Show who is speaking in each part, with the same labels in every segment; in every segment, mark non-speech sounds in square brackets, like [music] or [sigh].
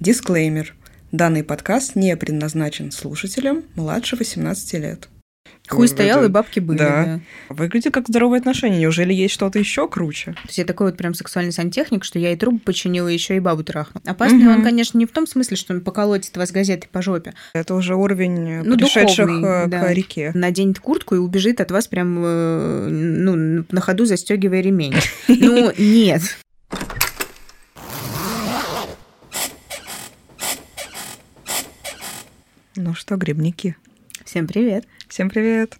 Speaker 1: Дисклеймер. Данный подкаст не предназначен слушателям младше 18 лет.
Speaker 2: Хуй стоял, и бабки были.
Speaker 1: Да.
Speaker 2: Да.
Speaker 1: Выглядит как здоровые отношения. Неужели есть что-то еще круче?
Speaker 2: То есть я такой вот прям сексуальный сантехник, что я и трубу починила, еще и бабу трахну. Опасный
Speaker 1: Мгм.
Speaker 2: он, конечно, не в том смысле, что он поколотит вас газетой по жопе.
Speaker 1: Это уже уровень
Speaker 2: Ну,
Speaker 1: пришедших
Speaker 2: духовный,
Speaker 1: э,
Speaker 2: да.
Speaker 1: к реке.
Speaker 2: Наденет куртку и убежит от вас прям, э, ну, на ходу застегивая ремень. [laughs] Ну, нет.
Speaker 1: Ну что, грибники?
Speaker 2: Всем привет.
Speaker 1: Всем привет.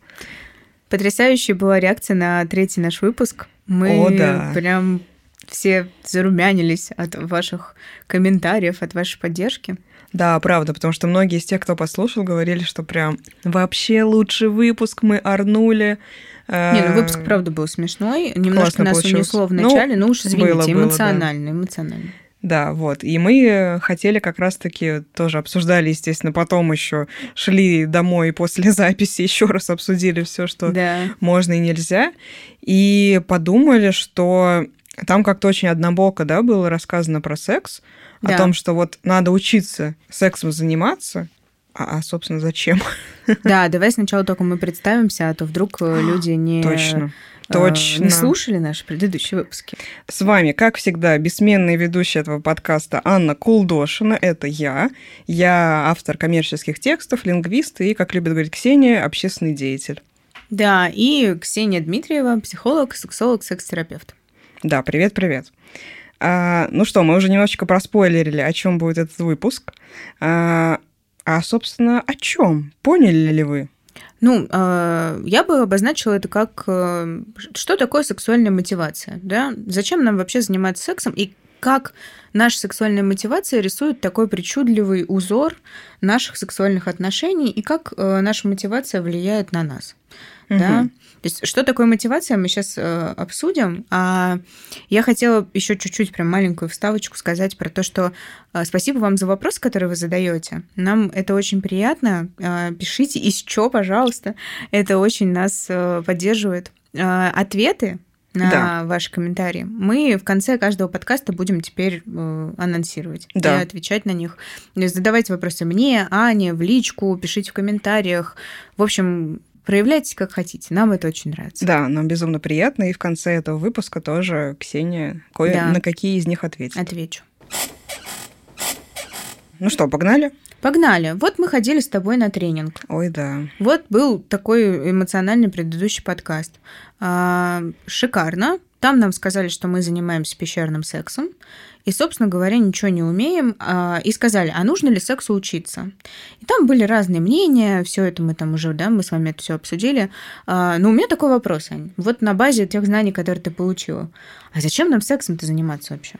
Speaker 2: Потрясающая была реакция на третий наш выпуск. Мы
Speaker 1: О, да.
Speaker 2: прям все зарумянились от ваших комментариев, от вашей поддержки.
Speaker 1: Да, правда, потому что многие из тех, кто послушал, говорили, что прям вообще лучший выпуск мы орнули. Э,
Speaker 2: Не, ну выпуск, правда, был смешной. Немножко нас
Speaker 1: получился.
Speaker 2: унесло в
Speaker 1: Ну,
Speaker 2: начале, но уж извините,
Speaker 1: было, было, да.
Speaker 2: эмоционально, эмоционально.
Speaker 1: Да, вот. И мы хотели как раз-таки тоже обсуждали, естественно, потом еще шли домой после [laughs] записи, еще раз обсудили все, что
Speaker 2: Да.
Speaker 1: можно и нельзя. И подумали, что там как-то очень однобоко, да, было рассказано про секс,
Speaker 2: Да.
Speaker 1: о том, что вот надо учиться сексом заниматься, а, а, собственно, зачем?
Speaker 2: Да, давай сначала только мы представимся, а то вдруг э, люди не,
Speaker 1: Точно.
Speaker 2: Э,
Speaker 1: Точно.
Speaker 2: не слушали наши предыдущие выпуски.
Speaker 1: С вами, как всегда, бессменный ведущий этого подкаста Анна Кулдошина. Это я. Я автор коммерческих текстов, лингвист и, как любит говорить Ксения, общественный деятель.
Speaker 2: Да, и Ксения Дмитриева, психолог, сексолог, секс-терапевт.
Speaker 1: Да, привет-привет. А, ну что, мы уже немножечко проспойлерили, о чем будет этот выпуск. А, а, собственно, о чем? Поняли ли вы?
Speaker 2: Ну, э, я бы обозначила это как э, что такое сексуальная мотивация, да? Зачем нам вообще заниматься сексом и как наша сексуальная мотивация рисует такой причудливый узор наших сексуальных отношений и как э, наша мотивация влияет на нас, да? То есть, что такое мотивация, мы сейчас обсудим. А я хотела еще чуть-чуть, прям маленькую вставочку сказать про то, что э, спасибо вам за вопрос, который вы задаете. Нам это очень приятно. Э, Пишите из чё, пожалуйста. Это очень нас э, поддерживает. Э, Ответы на
Speaker 1: Да.
Speaker 2: ваши комментарии мы в конце каждого подкаста будем теперь э, анонсировать
Speaker 1: Да.
Speaker 2: и отвечать на них. Задавайте вопросы мне, Ане, в личку, пишите в комментариях. В общем, проявляйте как хотите. Нам это очень нравится.
Speaker 1: Да, нам безумно приятно. И в конце этого выпуска тоже Ксения кое
Speaker 2: Да.
Speaker 1: на какие из них ответит.
Speaker 2: Отвечу.
Speaker 1: Ну что, погнали?
Speaker 2: Погнали. Вот мы ходили с тобой на тренинг.
Speaker 1: Ой, да.
Speaker 2: Вот был такой эмоциональный предыдущий подкаст. А, шикарно. Там нам сказали, что мы занимаемся пещерным сексом. И, собственно говоря, ничего не умеем. А, и сказали, а нужно ли сексу учиться? И там были разные мнения. Все это мы там уже, да, мы с вами это все обсудили. А, но у меня такой вопрос, Ань. Вот на базе тех знаний, которые ты получила. А зачем нам сексом-то заниматься вообще?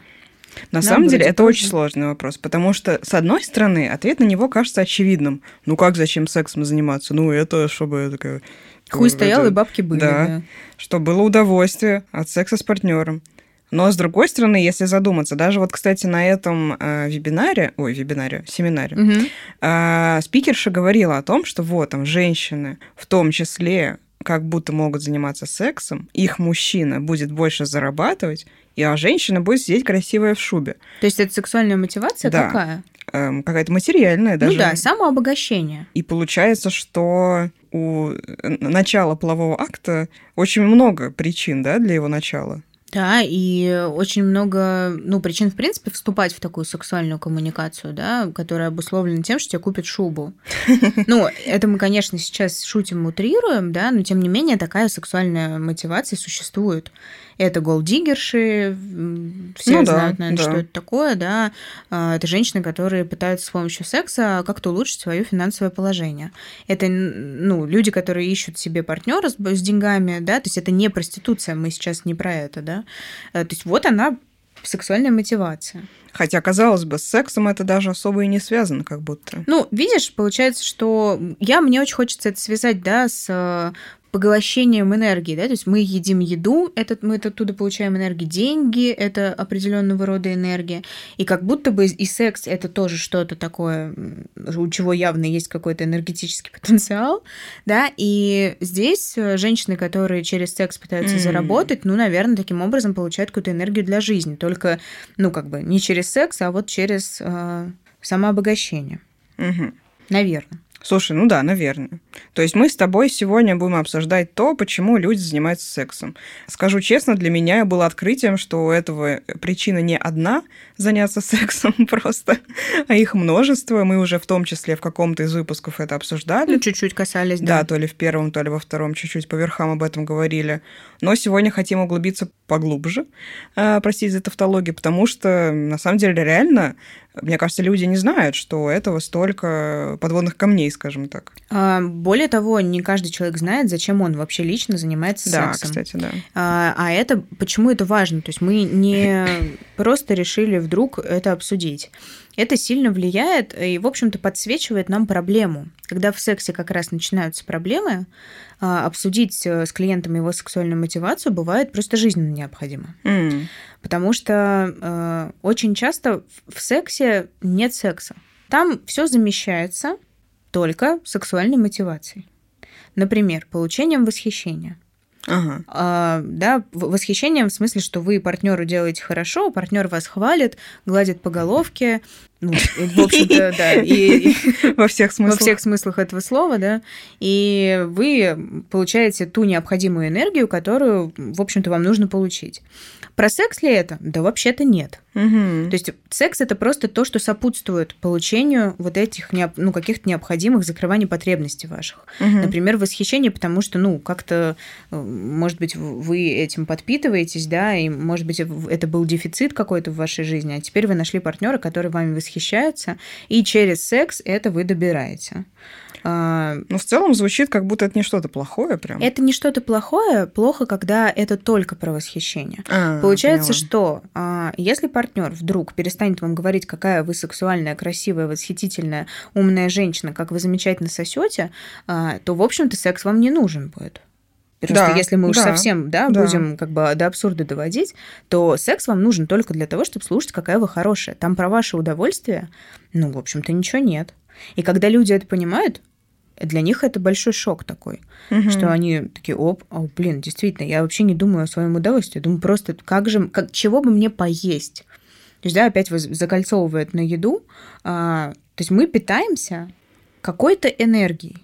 Speaker 1: На
Speaker 2: Нам
Speaker 1: самом деле это очень сложный вопрос, потому что, с одной стороны, ответ на него кажется очевидным. Ну как, зачем сексом заниматься? Ну это, чтобы такая...
Speaker 2: Хуй стоял,
Speaker 1: это-
Speaker 2: и бабки были.
Speaker 1: да.
Speaker 2: да.
Speaker 1: что было удовольствие от секса с партнером. Но с другой стороны, если задуматься, даже вот, кстати, на этом э, вебинаре, ой, вебинаре, семинаре,
Speaker 2: Мгм.
Speaker 1: э, спикерша говорила о том, что вот там женщины, в том числе, как будто могут заниматься сексом, их мужчина будет больше зарабатывать, и а женщина будет сидеть красивая в шубе.
Speaker 2: То есть это сексуальная мотивация
Speaker 1: Да.
Speaker 2: какая?
Speaker 1: Эм, какая-то материальная даже.
Speaker 2: Ну да, самообогащение.
Speaker 1: И получается, что у э, начала полового акта очень много причин, да, для его начала.
Speaker 2: Да, и очень много, ну, причин, в принципе, вступать в такую сексуальную коммуникацию, да, которая обусловлена тем, что тебе купят шубу. [laughs] Ну, это мы, конечно, сейчас шутим, утрируем, да, но тем не менее такая сексуальная мотивация существует. Это голдиггерши, м, все
Speaker 1: Ну да,
Speaker 2: знают, наверное,
Speaker 1: да.
Speaker 2: что это такое, да. А, Это женщины, которые пытаются с помощью секса как-то улучшить свое финансовое положение. Это, ну, люди, которые ищут себе партнера с, с деньгами, да, то есть это не проституция, мы сейчас не про это, да. Э, То есть вот она сексуальная мотивация.
Speaker 1: Хотя, казалось бы, с сексом это даже особо и не связано, как будто.
Speaker 2: Ну, видишь, получается, что я, мне очень хочется это связать, да, с э, поглощением энергии, да, то есть мы едим еду, этот, мы оттуда получаем энергию, деньги – это определенного рода энергия, и как будто бы и секс – это тоже что-то такое, у чего явно есть какой-то энергетический потенциал, да, и здесь э, женщины, которые через секс пытаются
Speaker 1: М.
Speaker 2: заработать, ну, наверное, таким образом получают какую-то энергию для жизни, только, ну, как бы не через секс, а вот через э, самообогащение.
Speaker 1: Угу.
Speaker 2: Наверное.
Speaker 1: Слушай, ну да, наверное. То есть мы с тобой сегодня будем обсуждать то, почему люди занимаются сексом. Скажу честно, для меня было открытием, что у этого причина не одна заняться [laughs] сексом просто, а их множество. Мы уже в том числе в каком-то из выпусков это обсуждали.
Speaker 2: Ну, чуть-чуть касались, да.
Speaker 1: Да, то ли в первом, то ли во втором чуть-чуть по верхам об этом говорили. Но сегодня хотим углубиться поглубже, э, простите за тавтологию, потому что на самом деле реально мне кажется, люди не знают, что у этого столько подводных камней, скажем так.
Speaker 2: А, более того, не каждый человек знает, зачем он вообще лично занимается
Speaker 1: да,
Speaker 2: сексом.
Speaker 1: кстати, да.
Speaker 2: А, а это почему это важно? То есть мы не [coughs] просто решили вдруг это обсудить. Это сильно влияет и, в общем-то, подсвечивает нам проблему. Когда в сексе как раз начинаются проблемы, а, обсудить э, с клиентом его сексуальную мотивацию бывает просто жизненно необходимо.
Speaker 1: Mm.
Speaker 2: Потому что э, очень часто в сексе нет секса. Там все замещается только сексуальной мотивацией. Например, получением восхищения.
Speaker 1: Ага.
Speaker 2: А, да, восхищением в смысле, что вы партнеру делаете хорошо, партнер вас хвалит, гладит по головке, ну, в общем-то, да, и, [laughs]
Speaker 1: во всех смыслах.
Speaker 2: Во всех смыслах этого слова, да. И вы получаете ту необходимую энергию, которую, в общем-то, вам нужно получить. Про секс ли это? Да вообще-то нет.
Speaker 1: Угу.
Speaker 2: То есть секс это просто то, что сопутствует получению вот этих ну, каких-то необходимых закрываний потребностей ваших.
Speaker 1: Угу.
Speaker 2: Например, восхищение, потому что, ну, как-то, э, может быть, вы этим подпитываетесь, да, и, может быть, это был дефицит какой-то в вашей жизни, а теперь вы нашли партнера, который вами восхищается, и через секс это вы добираете.
Speaker 1: А, ну, в целом звучит, как будто это не что-то плохое прям.
Speaker 2: Это не что-то плохое, плохо, когда это только про восхищение.
Speaker 1: А,
Speaker 2: Получается,
Speaker 1: поняла.
Speaker 2: что а, если партнер вдруг перестанет вам говорить, какая вы сексуальная, красивая, восхитительная, умная женщина, как вы замечательно сосете, то, в общем-то, секс вам не нужен будет. Просто да, если мы уж да, совсем да, да. будем как бы до абсурда доводить, то секс вам нужен только для того, чтобы слушать, какая вы хорошая. Там про ваше удовольствие, ну, в общем-то, ничего нет. И когда люди это понимают, для них это большой шок такой,
Speaker 1: угу.
Speaker 2: что они такие, оп, о, блин, действительно, я вообще не думаю о своем удовольствии, я думаю просто, как же, как, чего бы мне поесть? То есть, да, опять закольцовывает на еду. А, то есть мы питаемся какой-то энергией.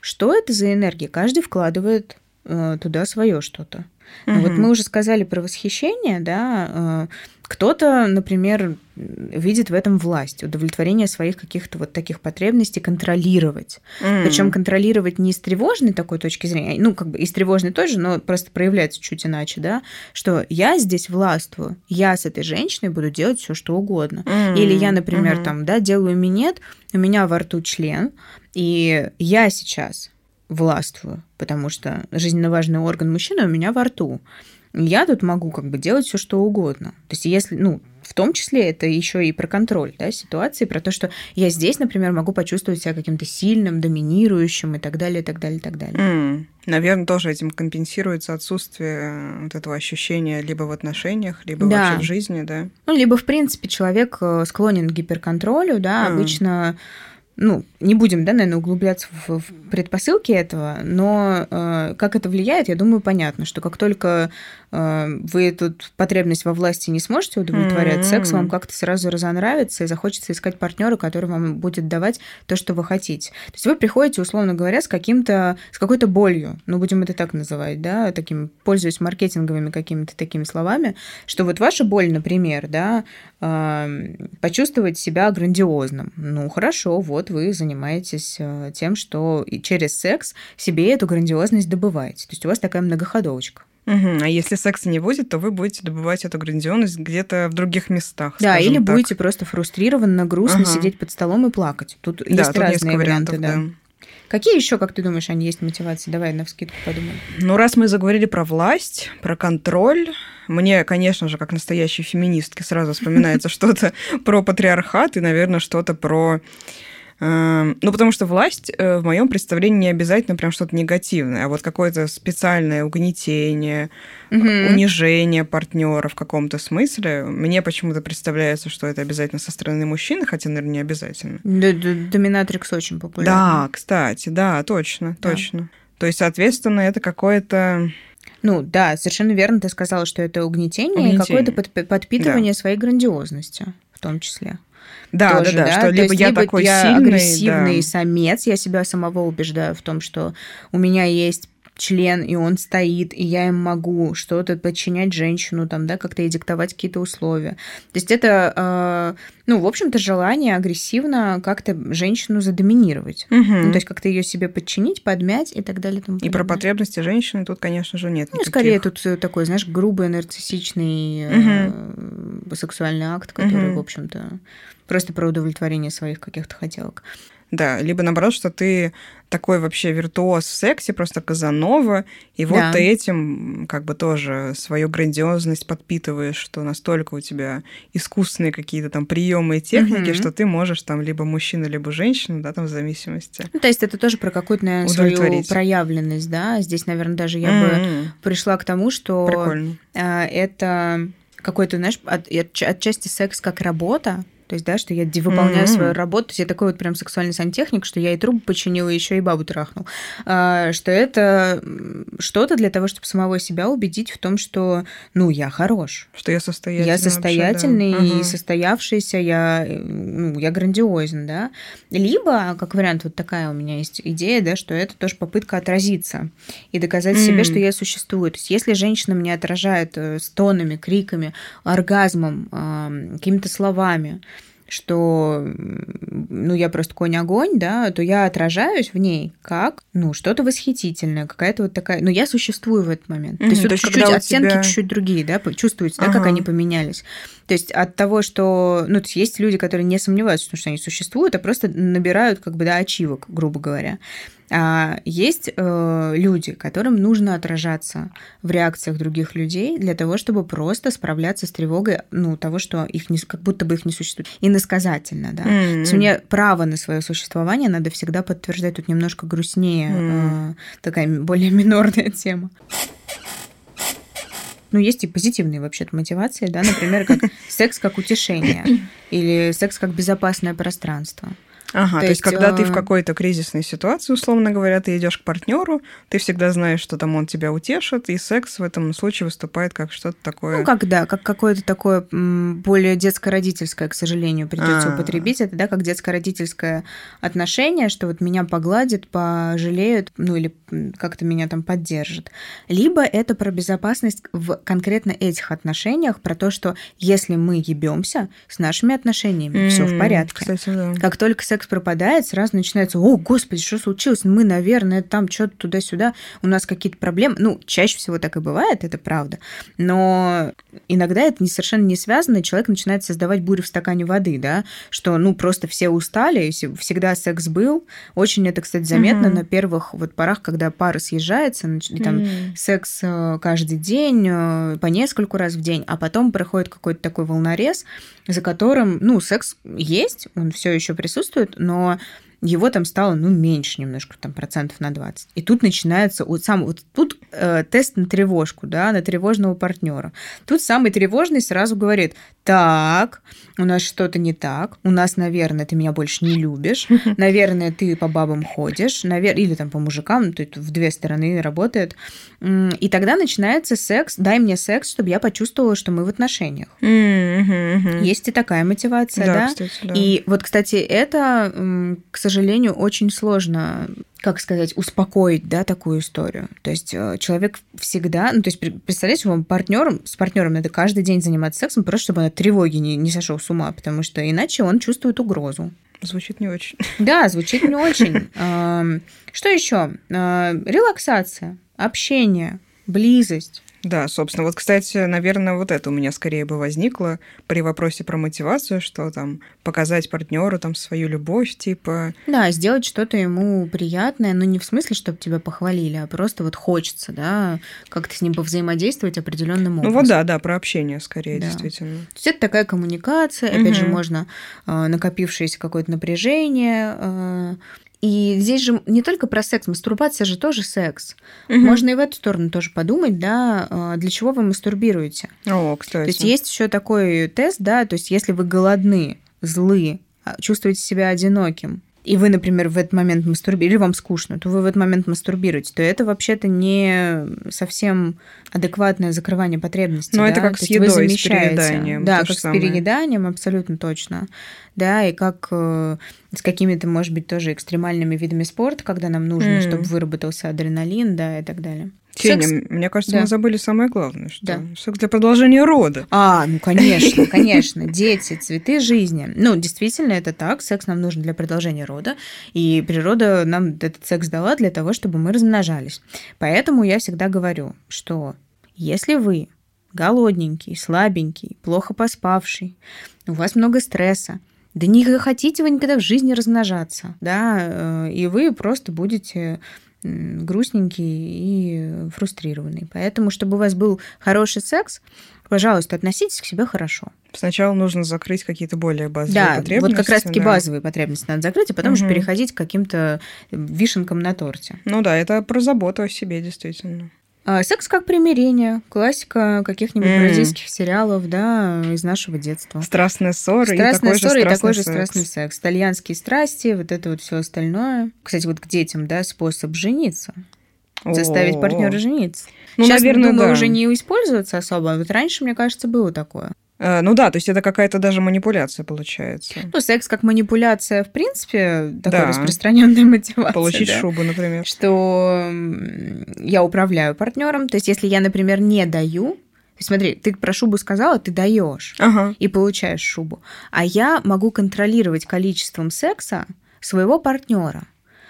Speaker 2: Что это за энергия? Каждый вкладывает а, туда свое что-то. Угу. Вот мы уже сказали про восхищение, да. А, кто-то, например, видит в этом власть, удовлетворение своих каких-то вот таких потребностей контролировать.
Speaker 1: Mm.
Speaker 2: Причем контролировать не с тревожной такой точки зрения, ну, как бы и с тревожной тоже, но просто проявляется чуть иначе, да, что я здесь властвую, я с этой женщиной буду делать все что угодно.
Speaker 1: Mm.
Speaker 2: Или я, например,
Speaker 1: mm-hmm.
Speaker 2: там, да, делаю минет, у меня во рту член, и я сейчас властвую, потому что жизненно важный орган мужчины у меня во рту я тут могу как бы делать все что угодно. То есть если, ну, в том числе это еще и про контроль да, ситуации, про то, что я здесь, например, могу почувствовать себя каким-то сильным, доминирующим и так далее, и так далее, и так далее.
Speaker 1: Mm. Наверное, тоже этим компенсируется отсутствие э, вот этого ощущения либо в отношениях, либо да. вообще в жизни, да.
Speaker 2: Ну, либо, в принципе, человек э, склонен к гиперконтролю, да, mm. обычно ну, не будем, да, наверное, углубляться в, в предпосылки этого, но э, как это влияет, я думаю, понятно, что как только вы тут потребность во власти не сможете удовлетворять, mm-hmm. секс вам как-то сразу разонравится и захочется искать партнера, который вам будет давать то, что вы хотите. То есть вы приходите, условно говоря, с каким-то, с какой-то болью, ну, будем это так называть, да, таким, пользуясь маркетинговыми какими-то такими словами, что вот ваша боль, например, да, э, почувствовать себя грандиозным. Ну, хорошо, вот вот вы занимаетесь э, тем, что через секс себе эту грандиозность добываете. То есть у вас такая многоходовочка.
Speaker 1: Угу. А если секса не будет, то вы будете добывать эту грандиозность где-то в других местах.
Speaker 2: Да, или
Speaker 1: так.
Speaker 2: будете просто фрустрированно, грустно ага. сидеть под столом и плакать. Тут
Speaker 1: да,
Speaker 2: есть
Speaker 1: тут
Speaker 2: разные варианты,
Speaker 1: да.
Speaker 2: да. Какие еще, как ты думаешь, они есть мотивации? Давай на вскидку подумаем.
Speaker 1: Ну, раз мы заговорили про власть, про контроль, мне, конечно же, как настоящей феминистке, сразу вспоминается [laughs] что-то про патриархат и, наверное, что-то про ну, потому что власть э, в моем представлении не обязательно прям что-то негативное, а вот какое-то специальное угнетение,
Speaker 2: угу.
Speaker 1: унижение партнера в каком-то смысле. Мне почему-то представляется, что это обязательно со стороны мужчины, хотя, наверное, не обязательно.
Speaker 2: Доминатрикс очень популярный.
Speaker 1: Да, кстати, да, точно, да. точно. То есть, соответственно, это какое-то...
Speaker 2: Ну да, совершенно верно ты сказала, что это угнетение, угнетение. и какое-то подпитывание да. своей грандиозности в том числе.
Speaker 1: Да,
Speaker 2: тоже,
Speaker 1: да, да,
Speaker 2: да,
Speaker 1: что
Speaker 2: То
Speaker 1: либо
Speaker 2: есть
Speaker 1: я
Speaker 2: либо
Speaker 1: такой
Speaker 2: я
Speaker 1: сильный,
Speaker 2: агрессивный
Speaker 1: да.
Speaker 2: самец, я себя самого убеждаю в том, что у меня есть член, и он стоит, и я им могу что-то подчинять женщину, там, да, как-то ей диктовать какие-то условия. То есть это, э, ну, в общем-то, желание агрессивно как-то женщину задоминировать.
Speaker 1: Мгм.
Speaker 2: Ну, то есть как-то ее себе подчинить, подмять и так далее. тому
Speaker 1: И про потребности женщины тут, конечно же, нет
Speaker 2: Ну,
Speaker 1: никаких.
Speaker 2: скорее тут э, такой, знаешь, грубый нарциссичный э, сексуальный акт, который,
Speaker 1: Мгм.
Speaker 2: в общем-то, просто про удовлетворение своих каких-то хотелок.
Speaker 1: Да, либо наоборот, что ты такой вообще виртуоз в сексе, просто казанова, и вот
Speaker 2: Да.
Speaker 1: ты этим как бы тоже свою грандиозность подпитываешь, что настолько у тебя искусственные какие-то там приемы и техники,
Speaker 2: Мгм.
Speaker 1: что ты можешь там либо мужчина, либо женщина, да, там в зависимости.
Speaker 2: Ну, то есть это тоже про какую-то, наверное, свою проявленность, да. Здесь, наверное, даже я бы
Speaker 1: М-м,
Speaker 2: пришла к тому, что
Speaker 1: Прикольно.
Speaker 2: а, это какой-то, знаешь, от, от- отчасти секс как работа, то есть, да, что я выполняю
Speaker 1: Мгм.
Speaker 2: свою работу, то есть я такой вот прям сексуальный сантехник, что я и трубу починила, еще и бабу трахнул. А, что это что-то для того, чтобы самого себя убедить в том, что, ну, я хорош.
Speaker 1: Что я состоятельный.
Speaker 2: Я
Speaker 1: вообще, да.
Speaker 2: состоятельный и
Speaker 1: Ага.
Speaker 2: состоявшийся, я, ну, я грандиозен, да. Либо, как вариант, вот такая у меня есть идея, да, что это тоже попытка отразиться и доказать себе,
Speaker 1: М.
Speaker 2: что я существую. То есть если женщина мне отражает э, стонами, криками, оргазмом, какими-то словами, что, ну, я просто конь-огонь, да, то я отражаюсь в ней как, ну, что-то восхитительное, какая-то вот такая... Ну, я существую в этот момент. то
Speaker 1: Мгм,
Speaker 2: есть,
Speaker 1: то
Speaker 2: вот чуть-чуть оттенки
Speaker 1: тебя-
Speaker 2: чуть-чуть другие, да, по- чувствуете, да, как
Speaker 1: Ага.
Speaker 2: они поменялись. То есть от того, что... Ну, то есть есть люди, которые не сомневаются том, что они существуют, а просто набирают, как бы, да, ачивок, грубо говоря. А есть э, люди, которым нужно отражаться в реакциях других людей для того, чтобы просто справляться с тревогой, ну, того, что их не, как будто бы их не существует. Иносказательно, да. То есть мне право на свое существование надо всегда подтверждать. Тут немножко грустнее,
Speaker 1: М.
Speaker 2: э, такая более [laughs] минорная тема. Ну, есть и позитивные вообще-то мотивации, да, например, как [laughs] секс как утешение или секс как безопасное пространство.
Speaker 1: Ага, то,
Speaker 2: То
Speaker 1: есть, когда ты в
Speaker 2: э,
Speaker 1: какой-то кризисной ситуации, условно говоря, ты идешь к партнеру, ты всегда знаешь, что там он тебя утешит, и секс в этом случае выступает как что-то такое.
Speaker 2: Ну, как, да, как какое-то такое более детско-родительское, к сожалению, придется
Speaker 1: А.
Speaker 2: употребить. Это, да, как детско-родительское отношение, что вот меня погладят, пожалеют, ну, или как-то меня там поддержат. Либо это про безопасность в конкретно этих отношениях, про то, что если мы ебемся с нашими отношениями, все в порядке.
Speaker 1: Кстати, да.
Speaker 2: Как только секс пропадает, сразу начинается, о, господи, что случилось? Мы, наверное, там что-то туда-сюда, у нас какие-то проблемы. Ну, чаще всего так и бывает, это правда. Но иногда это не, совершенно не связано, и человек начинает создавать бурю в стакане воды, да, что, ну, просто все устали, всегда секс был. Очень это, кстати, заметно
Speaker 1: Мгм.
Speaker 2: на первых вот порах, когда пара съезжается, и там
Speaker 1: М.
Speaker 2: секс э, каждый день, э, по нескольку раз в день, а потом проходит какой-то такой волнорез, за которым, ну, секс есть, он все еще присутствует, но его там стало, ну, меньше немножко, там, процентов на 20. И тут начинается вот сам, вот тут э, тест на тревожку, да, на тревожного партнера. Тут самый тревожный сразу говорит, так, у нас что-то не так, у нас, наверное, ты меня больше не любишь, [laughs] наверное, ты по бабам ходишь, навер... или там по мужикам, тут в две стороны работает. И тогда начинается секс, дай мне секс, чтобы я почувствовала, что мы в отношениях.
Speaker 1: Мгм, мгм.
Speaker 2: Есть и такая мотивация,
Speaker 1: Да,
Speaker 2: да?
Speaker 1: кстати, да.
Speaker 2: И вот, кстати, это, к сожалению, очень сложно, как сказать, успокоить, да, такую историю. То есть э, человек всегда, ну, то есть пр- представляете, вам партнером, с партнером надо каждый день заниматься сексом, просто чтобы он от тревоги не, не сошел с ума, потому что иначе он чувствует угрозу.
Speaker 1: Звучит не очень. [laughs]
Speaker 2: Да, звучит не очень. Ам, Что еще? Релаксация, общение, близость.
Speaker 1: Да, собственно. Вот, кстати, наверное, вот это у меня скорее бы возникло при вопросе про мотивацию, что там показать партнеру там свою любовь, типа.
Speaker 2: Да, сделать что-то ему приятное, но не в смысле, чтобы тебя похвалили, а просто вот хочется, да, как-то с ним повзаимодействовать определенным
Speaker 1: Ну
Speaker 2: образом.
Speaker 1: вот да, да, про общение скорее,
Speaker 2: Да.
Speaker 1: действительно.
Speaker 2: То есть это такая коммуникация, опять же, можно э, накопившееся какое-то напряжение. И здесь же не только про секс, мастурбация же тоже секс. Можно и в эту сторону тоже подумать, да, э, для чего вы мастурбируете.
Speaker 1: О, кстати.
Speaker 2: То есть есть еще такой тест, да, то есть если вы голодны, злы, а, чувствуете себя одиноким, и вы, например, в этот момент мастурбируете, или вам скучно, то вы в этот момент мастурбируете, то это вообще-то не совсем адекватное закрывание потребностей.
Speaker 1: Но
Speaker 2: да?
Speaker 1: это как
Speaker 2: То
Speaker 1: с
Speaker 2: есть вы
Speaker 1: едой, с
Speaker 2: замещаете.
Speaker 1: перееданием,
Speaker 2: Да, как с
Speaker 1: самое.
Speaker 2: перееданием, абсолютно точно. Да, и как э, с какими-то, может быть, тоже экстремальными видами спорта, когда нам нужно,
Speaker 1: М.
Speaker 2: чтобы выработался адреналин, да, и так далее.
Speaker 1: Феня,
Speaker 2: Секс-
Speaker 1: мне кажется,
Speaker 2: Да.
Speaker 1: мы забыли самое главное, что
Speaker 2: Да.
Speaker 1: секс для продолжения рода.
Speaker 2: А, ну конечно, [laughs] конечно. Дети, цветы жизни. Ну, действительно, это так. Секс нам нужен для продолжения рода. И природа нам этот секс дала для того, чтобы мы размножались. Поэтому я всегда говорю, что если вы голодненький, слабенький, плохо поспавший, у вас много стресса, да не хотите вы никогда в жизни размножаться, да, э, и вы просто будете грустненький и фрустрированный. Поэтому, чтобы у вас был хороший секс, пожалуйста, относитесь к себе хорошо.
Speaker 1: Сначала нужно закрыть какие-то более базовые
Speaker 2: Да,
Speaker 1: потребности.
Speaker 2: вот как раз-таки
Speaker 1: да.
Speaker 2: базовые потребности надо закрыть, а потом уже
Speaker 1: Мгм.
Speaker 2: переходить к каким-то вишенкам на торте.
Speaker 1: Ну да, это про заботу о себе, действительно.
Speaker 2: А, секс как примирение, классика каких-нибудь
Speaker 1: М.
Speaker 2: бразильских сериалов, да, из нашего детства.
Speaker 1: Страстная ссора и
Speaker 2: Страстная
Speaker 1: такой же
Speaker 2: ссора и
Speaker 1: страстный
Speaker 2: такой же
Speaker 1: секс.
Speaker 2: страстный секс. Итальянские страсти, вот это вот все остальное. Кстати, вот к детям, да, способ жениться. Заставить
Speaker 1: О-о-о.
Speaker 2: партнера жениться.
Speaker 1: Ну,
Speaker 2: Сейчас,
Speaker 1: наверное,
Speaker 2: думаю,
Speaker 1: да.
Speaker 2: уже не используется особо. а Вот раньше, мне кажется, было такое.
Speaker 1: Э, Ну да, то есть это какая-то даже манипуляция получается.
Speaker 2: Ну, секс как манипуляция, в принципе, такая
Speaker 1: Да.
Speaker 2: распространенная [laughs] мотивация.
Speaker 1: Получить
Speaker 2: да.
Speaker 1: шубу, например.
Speaker 2: Что я управляю партнером. То есть, если я, например, не даю, то есть, смотри, ты про шубу сказала, ты даешь
Speaker 1: Ага.
Speaker 2: и получаешь шубу. А я могу контролировать количеством секса своего партнера.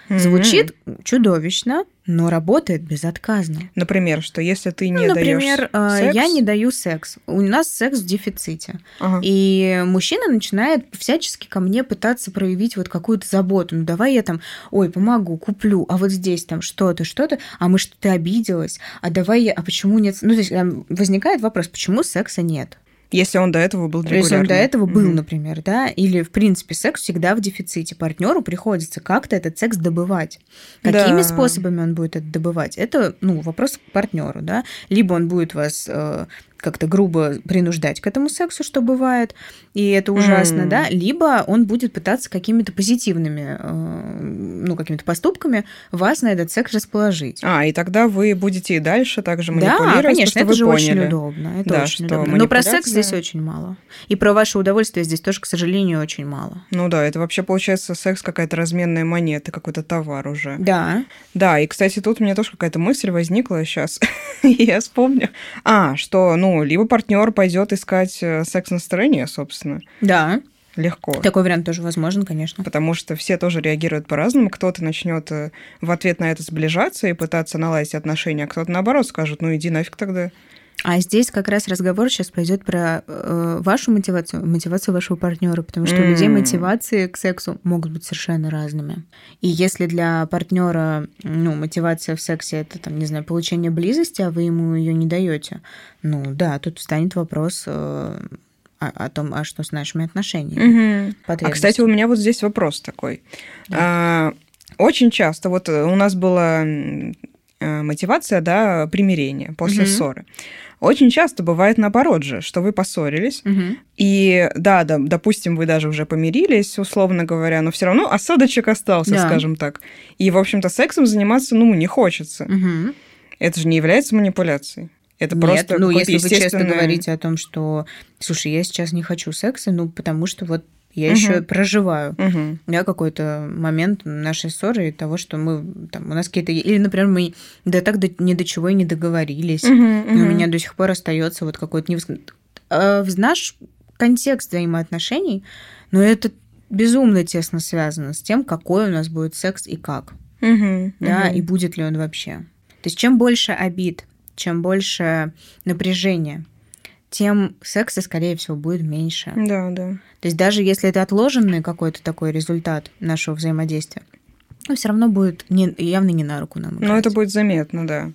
Speaker 2: Звучит чудовищно, но работает безотказно.
Speaker 1: Например, что если ты не
Speaker 2: Ну, например,
Speaker 1: даешь
Speaker 2: э,
Speaker 1: секс...
Speaker 2: я не даю секс. У нас секс в дефиците.
Speaker 1: Ага.
Speaker 2: И мужчина начинает всячески ко мне пытаться проявить вот какую-то заботу. Ну, давай я там, ой, помогу, куплю, а вот здесь там что-то, что-то, а мы что-то обиделась, а давай я, а почему нет? Ну, то есть возникает вопрос, почему секса нет?
Speaker 1: Если он до этого был регулярно.
Speaker 2: Если он до этого был,
Speaker 1: Мгм.
Speaker 2: например, да, или, в принципе, секс всегда в дефиците. Партнеру приходится как-то этот секс добывать. Какими
Speaker 1: Да.
Speaker 2: способами он будет это добывать? Это, ну, вопрос к партнеру, да. Либо он будет вас э, как-то грубо принуждать к этому сексу, что бывает, и это ужасно,
Speaker 1: М.
Speaker 2: да, либо он будет пытаться какими-то позитивными, э, ну, какими-то поступками вас на этот секс расположить.
Speaker 1: А, и тогда вы будете и дальше также
Speaker 2: Да,
Speaker 1: манипулировать,
Speaker 2: конечно,
Speaker 1: потому
Speaker 2: это же
Speaker 1: вы
Speaker 2: очень
Speaker 1: поняли.
Speaker 2: удобно. Это
Speaker 1: Да,
Speaker 2: очень удобно. Но про секс здесь очень мало. И про ваше удовольствие здесь тоже, к сожалению, очень мало.
Speaker 1: Ну да, это вообще получается секс какая-то разменная монета, какой-то товар уже.
Speaker 2: Да.
Speaker 1: Да, и, кстати, тут у меня тоже какая-то мысль возникла сейчас, [laughs] я вспомню. А, что, ну, либо партнер пойдет искать э, секс-настроение, собственно,
Speaker 2: Да.
Speaker 1: легко.
Speaker 2: Такой вариант тоже возможен, конечно.
Speaker 1: Потому что все тоже реагируют по-разному. Кто-то начнет э, в ответ на это сближаться и пытаться наладить отношения, а кто-то наоборот скажет, ну иди нафиг тогда.
Speaker 2: А здесь как раз разговор сейчас пойдет про э, вашу мотивацию, мотивацию вашего партнера, потому что у людей мотивации к сексу могут быть совершенно разными. И если для партнера, ну, мотивация в сексе это, там, не знаю, получение близости, а вы ему ее не даете, ну да, тут встанет вопрос э, о, о том, а что с нашими отношениями.
Speaker 1: А, кстати, у меня вот здесь вопрос такой. А, очень часто вот э, у нас была э, мотивация, да, примирения после
Speaker 2: Мгм.
Speaker 1: ссоры. Очень часто бывает наоборот же, что вы поссорились,
Speaker 2: Мгм.
Speaker 1: и да, да, допустим, вы даже уже помирились, условно говоря, но все равно осадочек остался,
Speaker 2: Да.
Speaker 1: скажем так. И, в общем-то, сексом заниматься, ну, не хочется.
Speaker 2: Мгм.
Speaker 1: Это же не является манипуляцией. Это
Speaker 2: Нет,
Speaker 1: просто
Speaker 2: ну если вы честно
Speaker 1: естественное-
Speaker 2: говорите о том, что, слушай, я сейчас не хочу секса, ну потому что вот я
Speaker 1: Мгм.
Speaker 2: еще проживаю
Speaker 1: Мгм.
Speaker 2: да, какой-то момент нашей ссоры и того, что мы там, у нас какие-то... Или, например, мы да так до, ни до чего и не договорились.
Speaker 1: Мгм,
Speaker 2: И у меня до сих пор остается вот какой-то... Невыск... А в наш контекст взаимоотношений, но это безумно тесно связано с тем, какой у нас будет секс и как,
Speaker 1: Мгм,
Speaker 2: да,
Speaker 1: мгм.
Speaker 2: и будет ли он вообще. То есть чем больше обид, чем больше напряжения, тем секса, скорее всего, будет меньше.
Speaker 1: Да, да.
Speaker 2: То есть даже если это отложенный какой-то такой результат нашего взаимодействия, но все равно будет не, явно не на руку нам.
Speaker 1: Но
Speaker 2: играть.
Speaker 1: это будет заметно, да.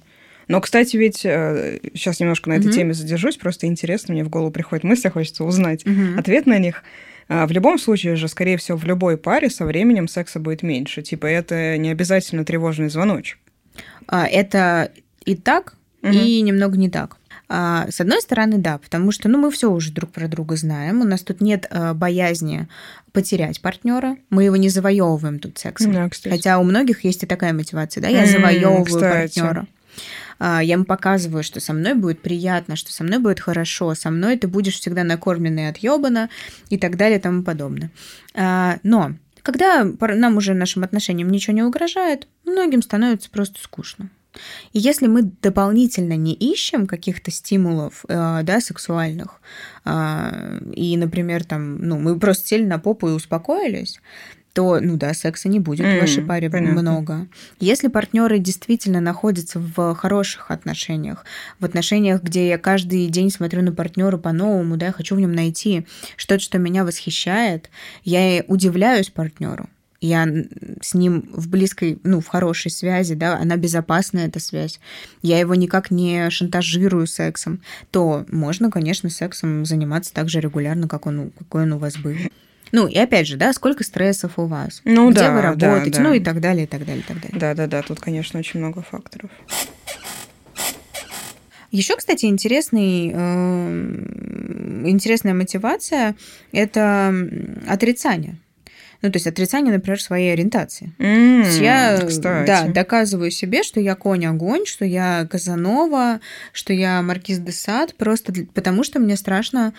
Speaker 1: Но, кстати, ведь сейчас немножко на этой
Speaker 2: Мгм.
Speaker 1: теме задержусь, просто интересно, мне в голову приходят мысли, хочется узнать
Speaker 2: Мгм.
Speaker 1: ответ на них. А, В любом случае же, скорее всего, в любой паре со временем секса будет меньше. Типа это не обязательно тревожный звоночек.
Speaker 2: А, Это и так,
Speaker 1: Мгм.
Speaker 2: и немного не так. А, с одной стороны, да, потому что ну, мы все уже друг про друга знаем. У нас тут нет а, боязни потерять партнера. Мы его не завоевываем тут сексом.
Speaker 1: Да, кстати.
Speaker 2: Хотя у многих есть и такая мотивация, да, я завоевываю партнера. А, я ему показываю, что со мной будет приятно, что со мной будет хорошо, со мной ты будешь всегда накормленный от ёбана и так далее и тому подобное. А, но когда нам уже нашим отношениям ничего не угрожает, многим становится просто скучно. И если мы дополнительно не ищем каких-то стимулов, э, да, сексуальных, э, и, например, там, ну, мы просто сели на попу и успокоились, то, ну да, секса не будет mm, в вашей паре понятно. много. Если партнеры действительно находятся в хороших отношениях, в отношениях, где я каждый день смотрю на партнера по-новому, да, я хочу в нем найти что-то, что меня восхищает, я удивляюсь партнеру, я с ним в близкой, ну, в хорошей связи, да, она безопасная, эта связь, я его никак не шантажирую сексом, то можно, конечно, сексом заниматься так же регулярно, как он, какой он у вас был. Ну, и опять же, да, сколько стрессов у вас,
Speaker 1: ну,
Speaker 2: где
Speaker 1: да,
Speaker 2: вы работаете,
Speaker 1: да, да.
Speaker 2: ну и так далее, и так далее, и так далее.
Speaker 1: Да, да, да, тут, конечно, очень много факторов.
Speaker 2: Еще, кстати, интересный, э, интересная мотивация – это отрицание. Ну, то есть отрицание, например, своей ориентации.
Speaker 1: Mm,
Speaker 2: то есть я
Speaker 1: кстати.
Speaker 2: да, доказываю себе, что я конь-огонь, что я Казанова, что я Маркиз де Сад, просто для, потому что мне страшно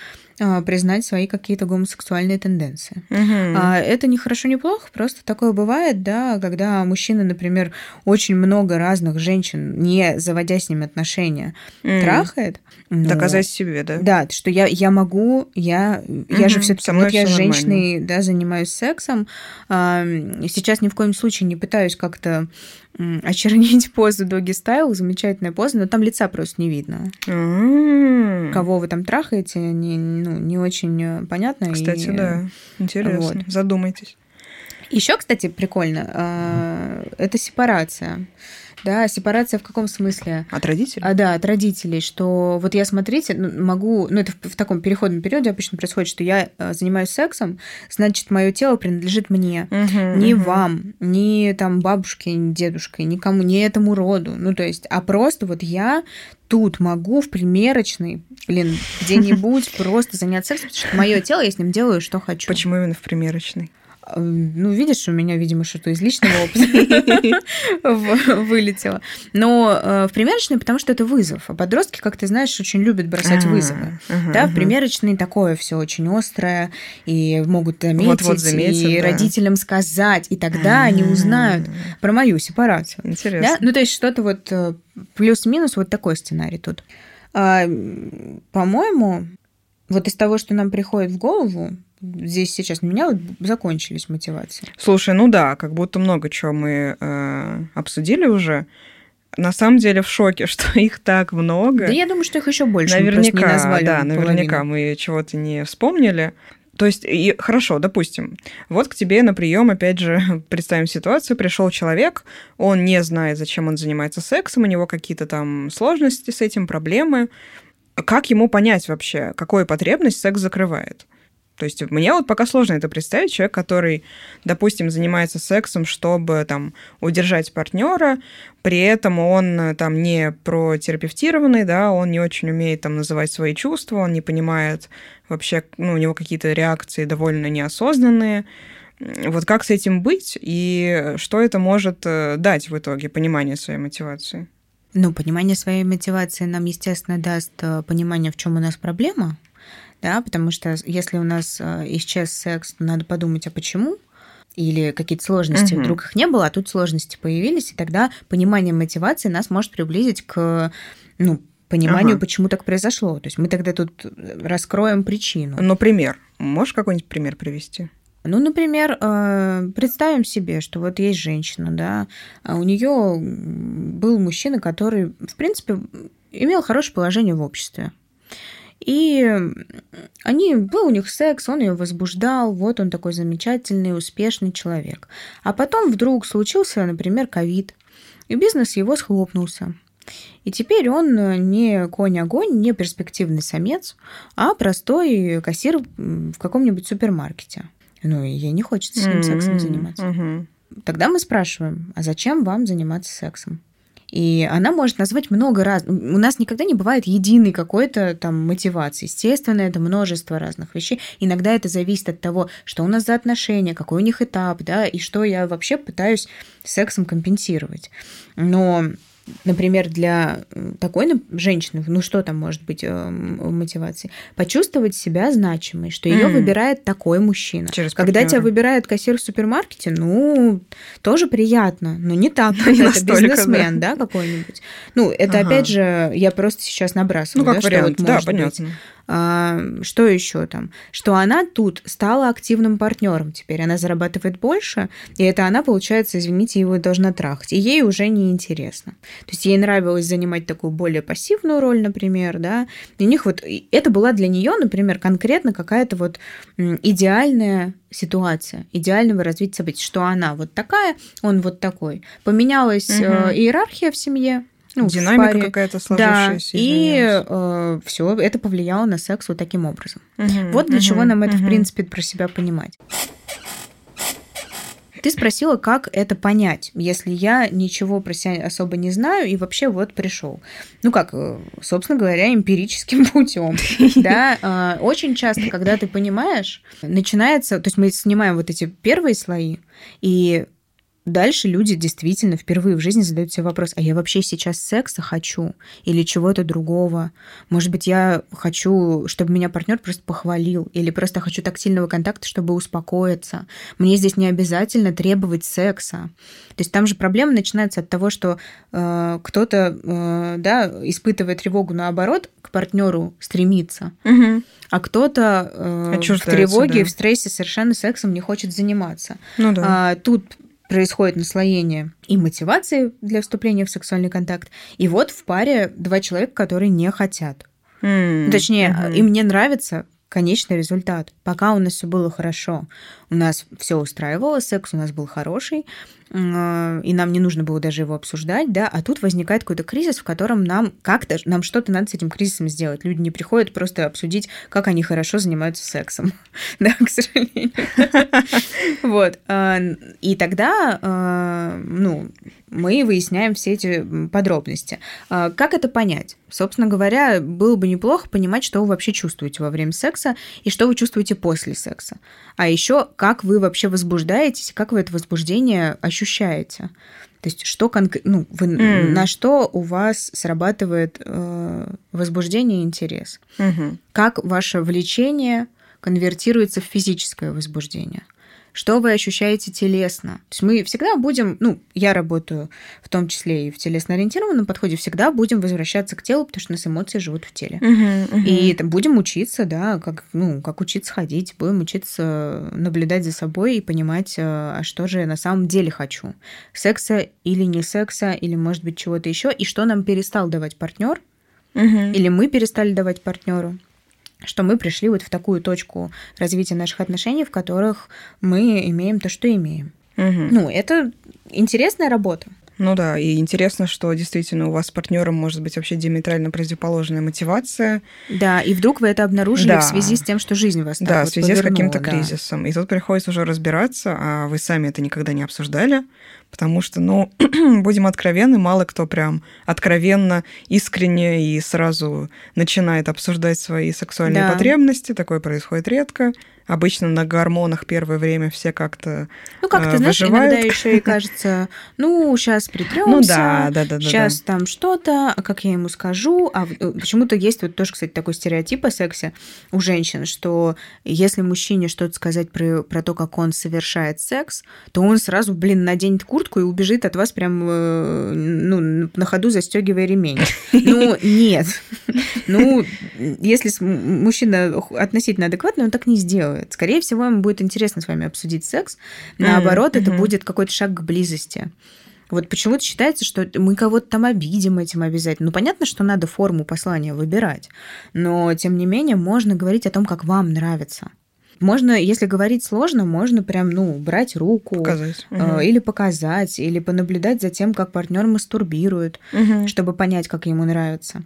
Speaker 2: признать свои какие-то гомосексуальные тенденции. А, Это не хорошо, не плохо, просто такое бывает, да, когда мужчина, например, очень много разных женщин, не заводя с ними отношения,
Speaker 1: М.
Speaker 2: трахает. но-
Speaker 1: Доказать себе, да?
Speaker 2: Да, что я, я могу, я, я же все-таки, вот я с
Speaker 1: нормально.
Speaker 2: женщиной, да, занимаюсь сексом. а, Сейчас ни в коем случае не пытаюсь как-то очернить [laughs] позу доги стайл, замечательная поза, но там лица просто не видно.
Speaker 1: М.
Speaker 2: Кого вы там трахаете, не, ну, не очень э, понятно.
Speaker 1: Кстати,
Speaker 2: и-
Speaker 1: да. Интересно.
Speaker 2: вот.
Speaker 1: Задумайтесь.
Speaker 2: Еще, кстати, прикольно, а, это сепарация. Да, сепарация в каком смысле?
Speaker 1: От родителей?
Speaker 2: А, да, от родителей, что вот я, смотрите, могу, ну, это в, в таком переходном периоде обычно происходит, что я э, занимаюсь сексом, значит, мое тело принадлежит мне,
Speaker 1: Мгм,
Speaker 2: не
Speaker 1: мгм.
Speaker 2: вам, ни там бабушке, ни дедушке, никому, не этому роду. Ну, то есть, а просто вот я тут могу в примерочной, блин, [laughs] где-нибудь просто заняться сексом, потому что мое тело, я с ним делаю, что хочу.
Speaker 1: Почему именно в примерочной?
Speaker 2: Э, Ну, видишь, у меня, видимо, что-то из личного опыта [laughs] вылетело. Но э, в примерочной, потому что это вызов. А подростки, как ты знаешь, очень любят бросать
Speaker 1: А,
Speaker 2: вызовы. Да, в примерочной такое все очень острое, и могут заметить, и родителям сказать, и тогда они узнают про мою сепарацию.
Speaker 1: Интересно.
Speaker 2: Ну, то есть что-то вот э, плюс-минус вот такой сценарий тут. А, по-моему, вот из того, что нам приходит в голову, здесь сейчас у меня вот закончились мотивации.
Speaker 1: Слушай, ну да, как будто много чего мы э, обсудили уже. На самом деле в шоке, [laughs] что их так много.
Speaker 2: Да я думаю, что их еще больше. просто не
Speaker 1: наверняка,
Speaker 2: назвали
Speaker 1: да, наверняка
Speaker 2: половину.
Speaker 1: мы чего-то не вспомнили. То есть, и, хорошо, допустим, вот к тебе на прием, опять же, [laughs] представим ситуацию, пришел человек, он не знает, зачем он занимается сексом, у него какие-то там сложности с этим, проблемы. Как ему понять вообще, какую потребность секс закрывает? То есть мне вот пока сложно это представить. Человек, который, допустим, занимается сексом, чтобы там удержать партнера, при этом он э, там не протерапевтированный, да, он не очень умеет там называть свои чувства, он не понимает вообще, ну, у него какие-то реакции довольно неосознанные. Вот как с этим быть и что это может э, дать в итоге, понимание своей мотивации?
Speaker 2: Ну, понимание своей мотивации нам, естественно, даст э, понимание, в чем у нас проблема, да, потому что если у нас э, исчез секс, то надо подумать, а почему? Или какие-то сложности,
Speaker 1: Мгм.
Speaker 2: вдруг их не было, а тут сложности появились, и тогда понимание мотивации нас может приблизить к, ну, пониманию,
Speaker 1: Ага.
Speaker 2: почему так произошло. То есть мы тогда тут раскроем причину.
Speaker 1: Ну, пример. Можешь какой-нибудь пример привести?
Speaker 2: Ну, например, э, представим себе, что вот есть женщина, да, а у нее был мужчина, который, в принципе, имел хорошее положение в обществе. И они, был у них секс, он ее возбуждал, вот он такой замечательный, успешный человек. А потом вдруг случился, например, ковид, и бизнес его схлопнулся. И теперь он не конь-огонь, не перспективный самец, а простой кассир в каком-нибудь супермаркете. Ну, и ей не хочется с ним сексом заниматься. Тогда мы спрашиваем, а зачем вам заниматься сексом? И она может назвать много раз. У нас никогда не бывает единой какой-то там мотивации. Естественно, это множество разных вещей. Иногда это зависит от того, что у нас за отношения, какой у них этап, да, и что я вообще пытаюсь сексом компенсировать. Но например, для э, такой женщины, ну что там может быть э, мотивацией? Почувствовать себя значимой, что ее mm. выбирает такой мужчина. Через Когда тебя выбирает кассир в супермаркете, ну, тоже приятно, но не так, [laughs] как это бизнесмен, да, какой-нибудь. Ну, это опять же, я просто сейчас набрасываю,
Speaker 1: ну, как вариант, да, понятно.
Speaker 2: А, что еще там? Что она тут стала активным партнером теперь. Она зарабатывает больше, и это она, получается, извините, его должна трахать. И ей уже не интересно. То есть ей нравилось занимать такую более пассивную роль, например, да. И у них вот это была для нее, например, конкретно какая-то вот идеальная ситуация идеального развития событий, что она вот такая, он вот такой. Поменялась угу. иерархия в семье,
Speaker 1: ну, Динамика какая-то сложившаяся.
Speaker 2: Да, и э, все это повлияло на секс вот таким образом. Угу, вот для угу, чего нам это, угу. в принципе, про себя понимать. Ты спросила, как это понять, если я ничего про себя особо не знаю и вообще вот пришел. Ну как, э, собственно говоря, эмпирическим [laughs] путем. Да, э, очень часто, когда ты понимаешь, начинается, то есть мы снимаем вот эти первые слои, и Дальше люди действительно впервые в жизни задают себе вопрос, а я вообще сейчас секса хочу или чего-то другого? Может быть, я хочу, чтобы меня партнер просто похвалил, или просто хочу тактильного контакта, чтобы успокоиться. Мне здесь не обязательно требовать секса. То есть там же проблема начинается от того, что э, кто-то э, да, испытывая тревогу наоборот, к партнеру стремится, угу. а кто-то э, в тревоге, да. в стрессе совершенно сексом не хочет заниматься. Ну, да. а, тут происходит наслоение и мотивации для вступления в сексуальный контакт. И вот в паре два человека, которые не хотят. Mm, Точнее, mm-hmm. им не нравится конечный результат. Пока у нас все было хорошо, нас все устраивало, секс у нас был хороший, Э, и нам не нужно было даже его обсуждать, да, а тут возникает какой-то кризис, в котором нам как-то, нам что-то надо с этим кризисом сделать. Люди не приходят просто обсудить, как они хорошо занимаются сексом, [laughs] да, к сожалению. [laughs] Вот. А, и тогда, а, ну, мы выясняем все эти подробности. Как это понять? Собственно говоря, было бы неплохо понимать, что вы вообще чувствуете во время секса и что вы чувствуете после секса. А еще, как вы вообще возбуждаетесь, как вы это возбуждение ощущаете. То есть, что конк... ну, вы... mm. на что у вас срабатывает э, возбуждение и интерес? Mm-hmm. Как ваше влечение конвертируется в физическое возбуждение? Что вы ощущаете телесно. То есть мы всегда будем, ну, я работаю в том числе и в телесно-ориентированном подходе, всегда будем возвращаться к телу, потому что у нас эмоции живут в теле. Uh-huh, uh-huh. И там, будем учиться, да, как, ну, как учиться ходить, будем учиться наблюдать за собой и понимать, э, а что же я на самом деле хочу. Секса или не секса, или, может быть, чего-то еще, и что нам перестал давать партнер, uh-huh. или мы перестали давать партнеру что мы пришли вот в такую точку развития наших отношений, в которых мы имеем то, что имеем. Угу. Ну, это интересная работа.
Speaker 1: Ну да, и интересно, что действительно у вас с партнером может быть вообще диаметрально противоположная мотивация.
Speaker 2: Да, и вдруг вы это обнаружили да. в связи с тем, что жизнь вас
Speaker 1: Да,
Speaker 2: вот
Speaker 1: в связи с каким-то да. кризисом. И тут приходится уже разбираться, а вы сами это никогда не обсуждали, потому что, ну, [clears throat] будем откровенны, мало кто прям откровенно, искренне и сразу начинает обсуждать свои сексуальные да. потребности. Такое происходит редко. Обычно на гормонах первое время все как-то
Speaker 2: Ну, как
Speaker 1: э,
Speaker 2: ты знаешь, иногда еще и кажется, [laughs] ну, сейчас притремся, ну, да, да, да, сейчас да, там что-то, а как я ему скажу? А э, почему-то есть вот тоже, кстати, такой стереотип о сексе у женщин, что если мужчине что-то сказать про, про то, как он совершает секс, то он сразу, блин, наденет куртку и убежит от вас прям, э, ну, на ходу застегивая ремень. Ну, нет. Ну, если мужчина относительно адекватный, он так не сделает делает. Скорее всего, ему будет интересно с вами обсудить секс. Наоборот, это будет какой-то шаг к близости. Вот почему-то считается, что мы кого-то там обидим этим обязательно. Ну, понятно, что надо форму послания выбирать, но, тем не менее, можно говорить о том, как вам нравится. Можно, если говорить сложно, можно прям, ну, брать руку.
Speaker 1: Показать.
Speaker 2: Угу. Или показать, или понаблюдать за тем, как партнер мастурбирует, угу. чтобы понять, как ему нравится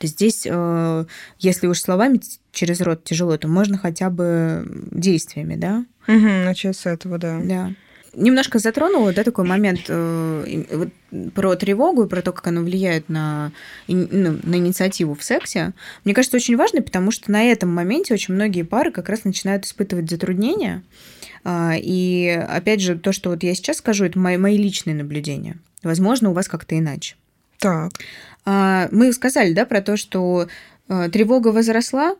Speaker 2: то здесь, э, если уж словами через рот тяжело, то можно хотя бы действиями, да?
Speaker 1: Угу, начать с этого, да.
Speaker 2: Да. Немножко затронула, да, такой момент э, вот, про тревогу и про то, как она влияет на, ну, на инициативу в сексе. Мне кажется, очень важно, потому что на этом моменте очень многие пары как раз начинают испытывать затруднения. Э, и опять же, то, что вот я сейчас скажу, это мои, мои личные наблюдения. Возможно, у вас как-то иначе.
Speaker 1: Так.
Speaker 2: Э, мы сказали, да, про то, что э, тревога возросла,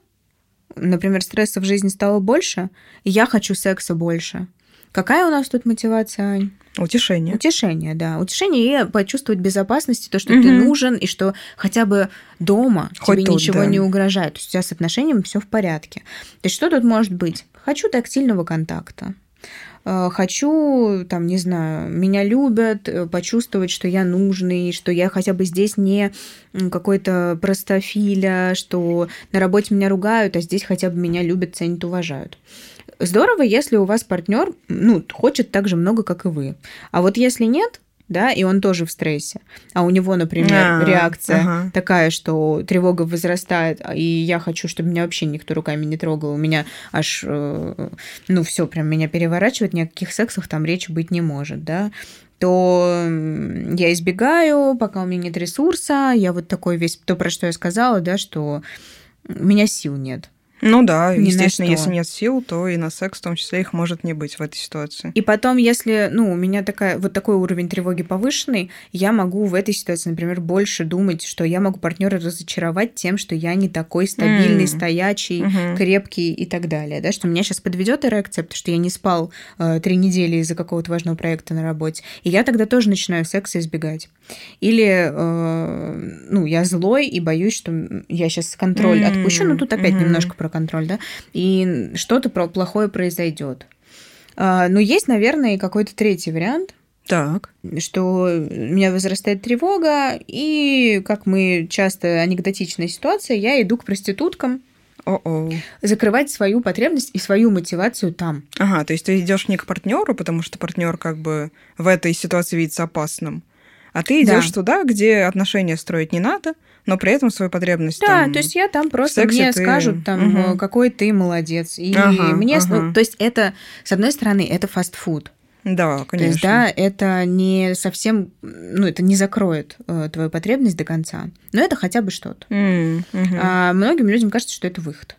Speaker 2: например, стресса в жизни стало больше, и я хочу секса больше. Какая у нас тут мотивация, Ань?
Speaker 1: Утешение.
Speaker 2: Утешение, да. Утешение и почувствовать безопасность, то, что угу. ты нужен, и что хотя бы дома Хоть тебе тут, ничего да. не угрожает. То есть у тебя с отношениями все в порядке. То есть что тут может быть? Хочу тактильного контакта. Э, хочу, там, не знаю, меня любят, э, почувствовать, что я нужный, что я хотя бы здесь не какой-то простофиля, что на работе меня ругают, а здесь хотя бы меня любят, ценят, уважают. Здорово, если у вас партнер, ну, хочет так же много, как и вы. А вот если нет, да, и он тоже в стрессе, а у него, например, а, реакция ага. такая, что тревога возрастает, и я хочу, чтобы меня вообще никто руками не трогал, у меня аж, э, ну, все прям меня переворачивает, ни о каких сексах там речи быть не может, да, то я избегаю, пока у меня нет ресурса, я вот такой весь, то, про что я сказала, да, что у меня сил нет.
Speaker 1: Ну да, Ни естественно, если нет сил, то и на секс в том числе их может не быть в этой ситуации.
Speaker 2: И потом, если, ну, у меня такая, вот такой уровень тревоги повышенный, я могу в этой ситуации, например, больше думать, что я могу партнера разочаровать тем, что я не такой стабильный, mm. стоячий, mm-hmm. крепкий и так далее, да, что меня сейчас подведет эрекция, потому что я не спал э, три недели из-за какого-то важного проекта на работе, и я тогда тоже начинаю секса избегать. Или, э, ну, я злой и боюсь, что я сейчас контроль mm-hmm. отпущу, но тут опять mm-hmm. немножко про контроль, да, и что-то плохое произойдет. А, но есть, наверное, и какой-то третий вариант.
Speaker 1: Так.
Speaker 2: Что у меня возрастает тревога, и, как мы часто анекдотичная ситуация, я иду к проституткам,
Speaker 1: о
Speaker 2: закрывать свою потребность и свою мотивацию там.
Speaker 1: Ага, то есть ты идешь не к партнеру, потому что партнер как бы в этой ситуации видится опасным, а ты идешь да. туда, где отношения строить не надо, но при этом свою потребность.
Speaker 2: Да,
Speaker 1: там,
Speaker 2: то есть я там просто мне ты... скажут там угу. какой ты молодец и ага, мне, ага. Ну, то есть это с одной стороны это фастфуд.
Speaker 1: Да, конечно.
Speaker 2: То есть, да, это не совсем, ну, это не закроет э, твою потребность до конца, но это хотя бы что-то.
Speaker 1: Mm, угу.
Speaker 2: А многим людям кажется, что это выход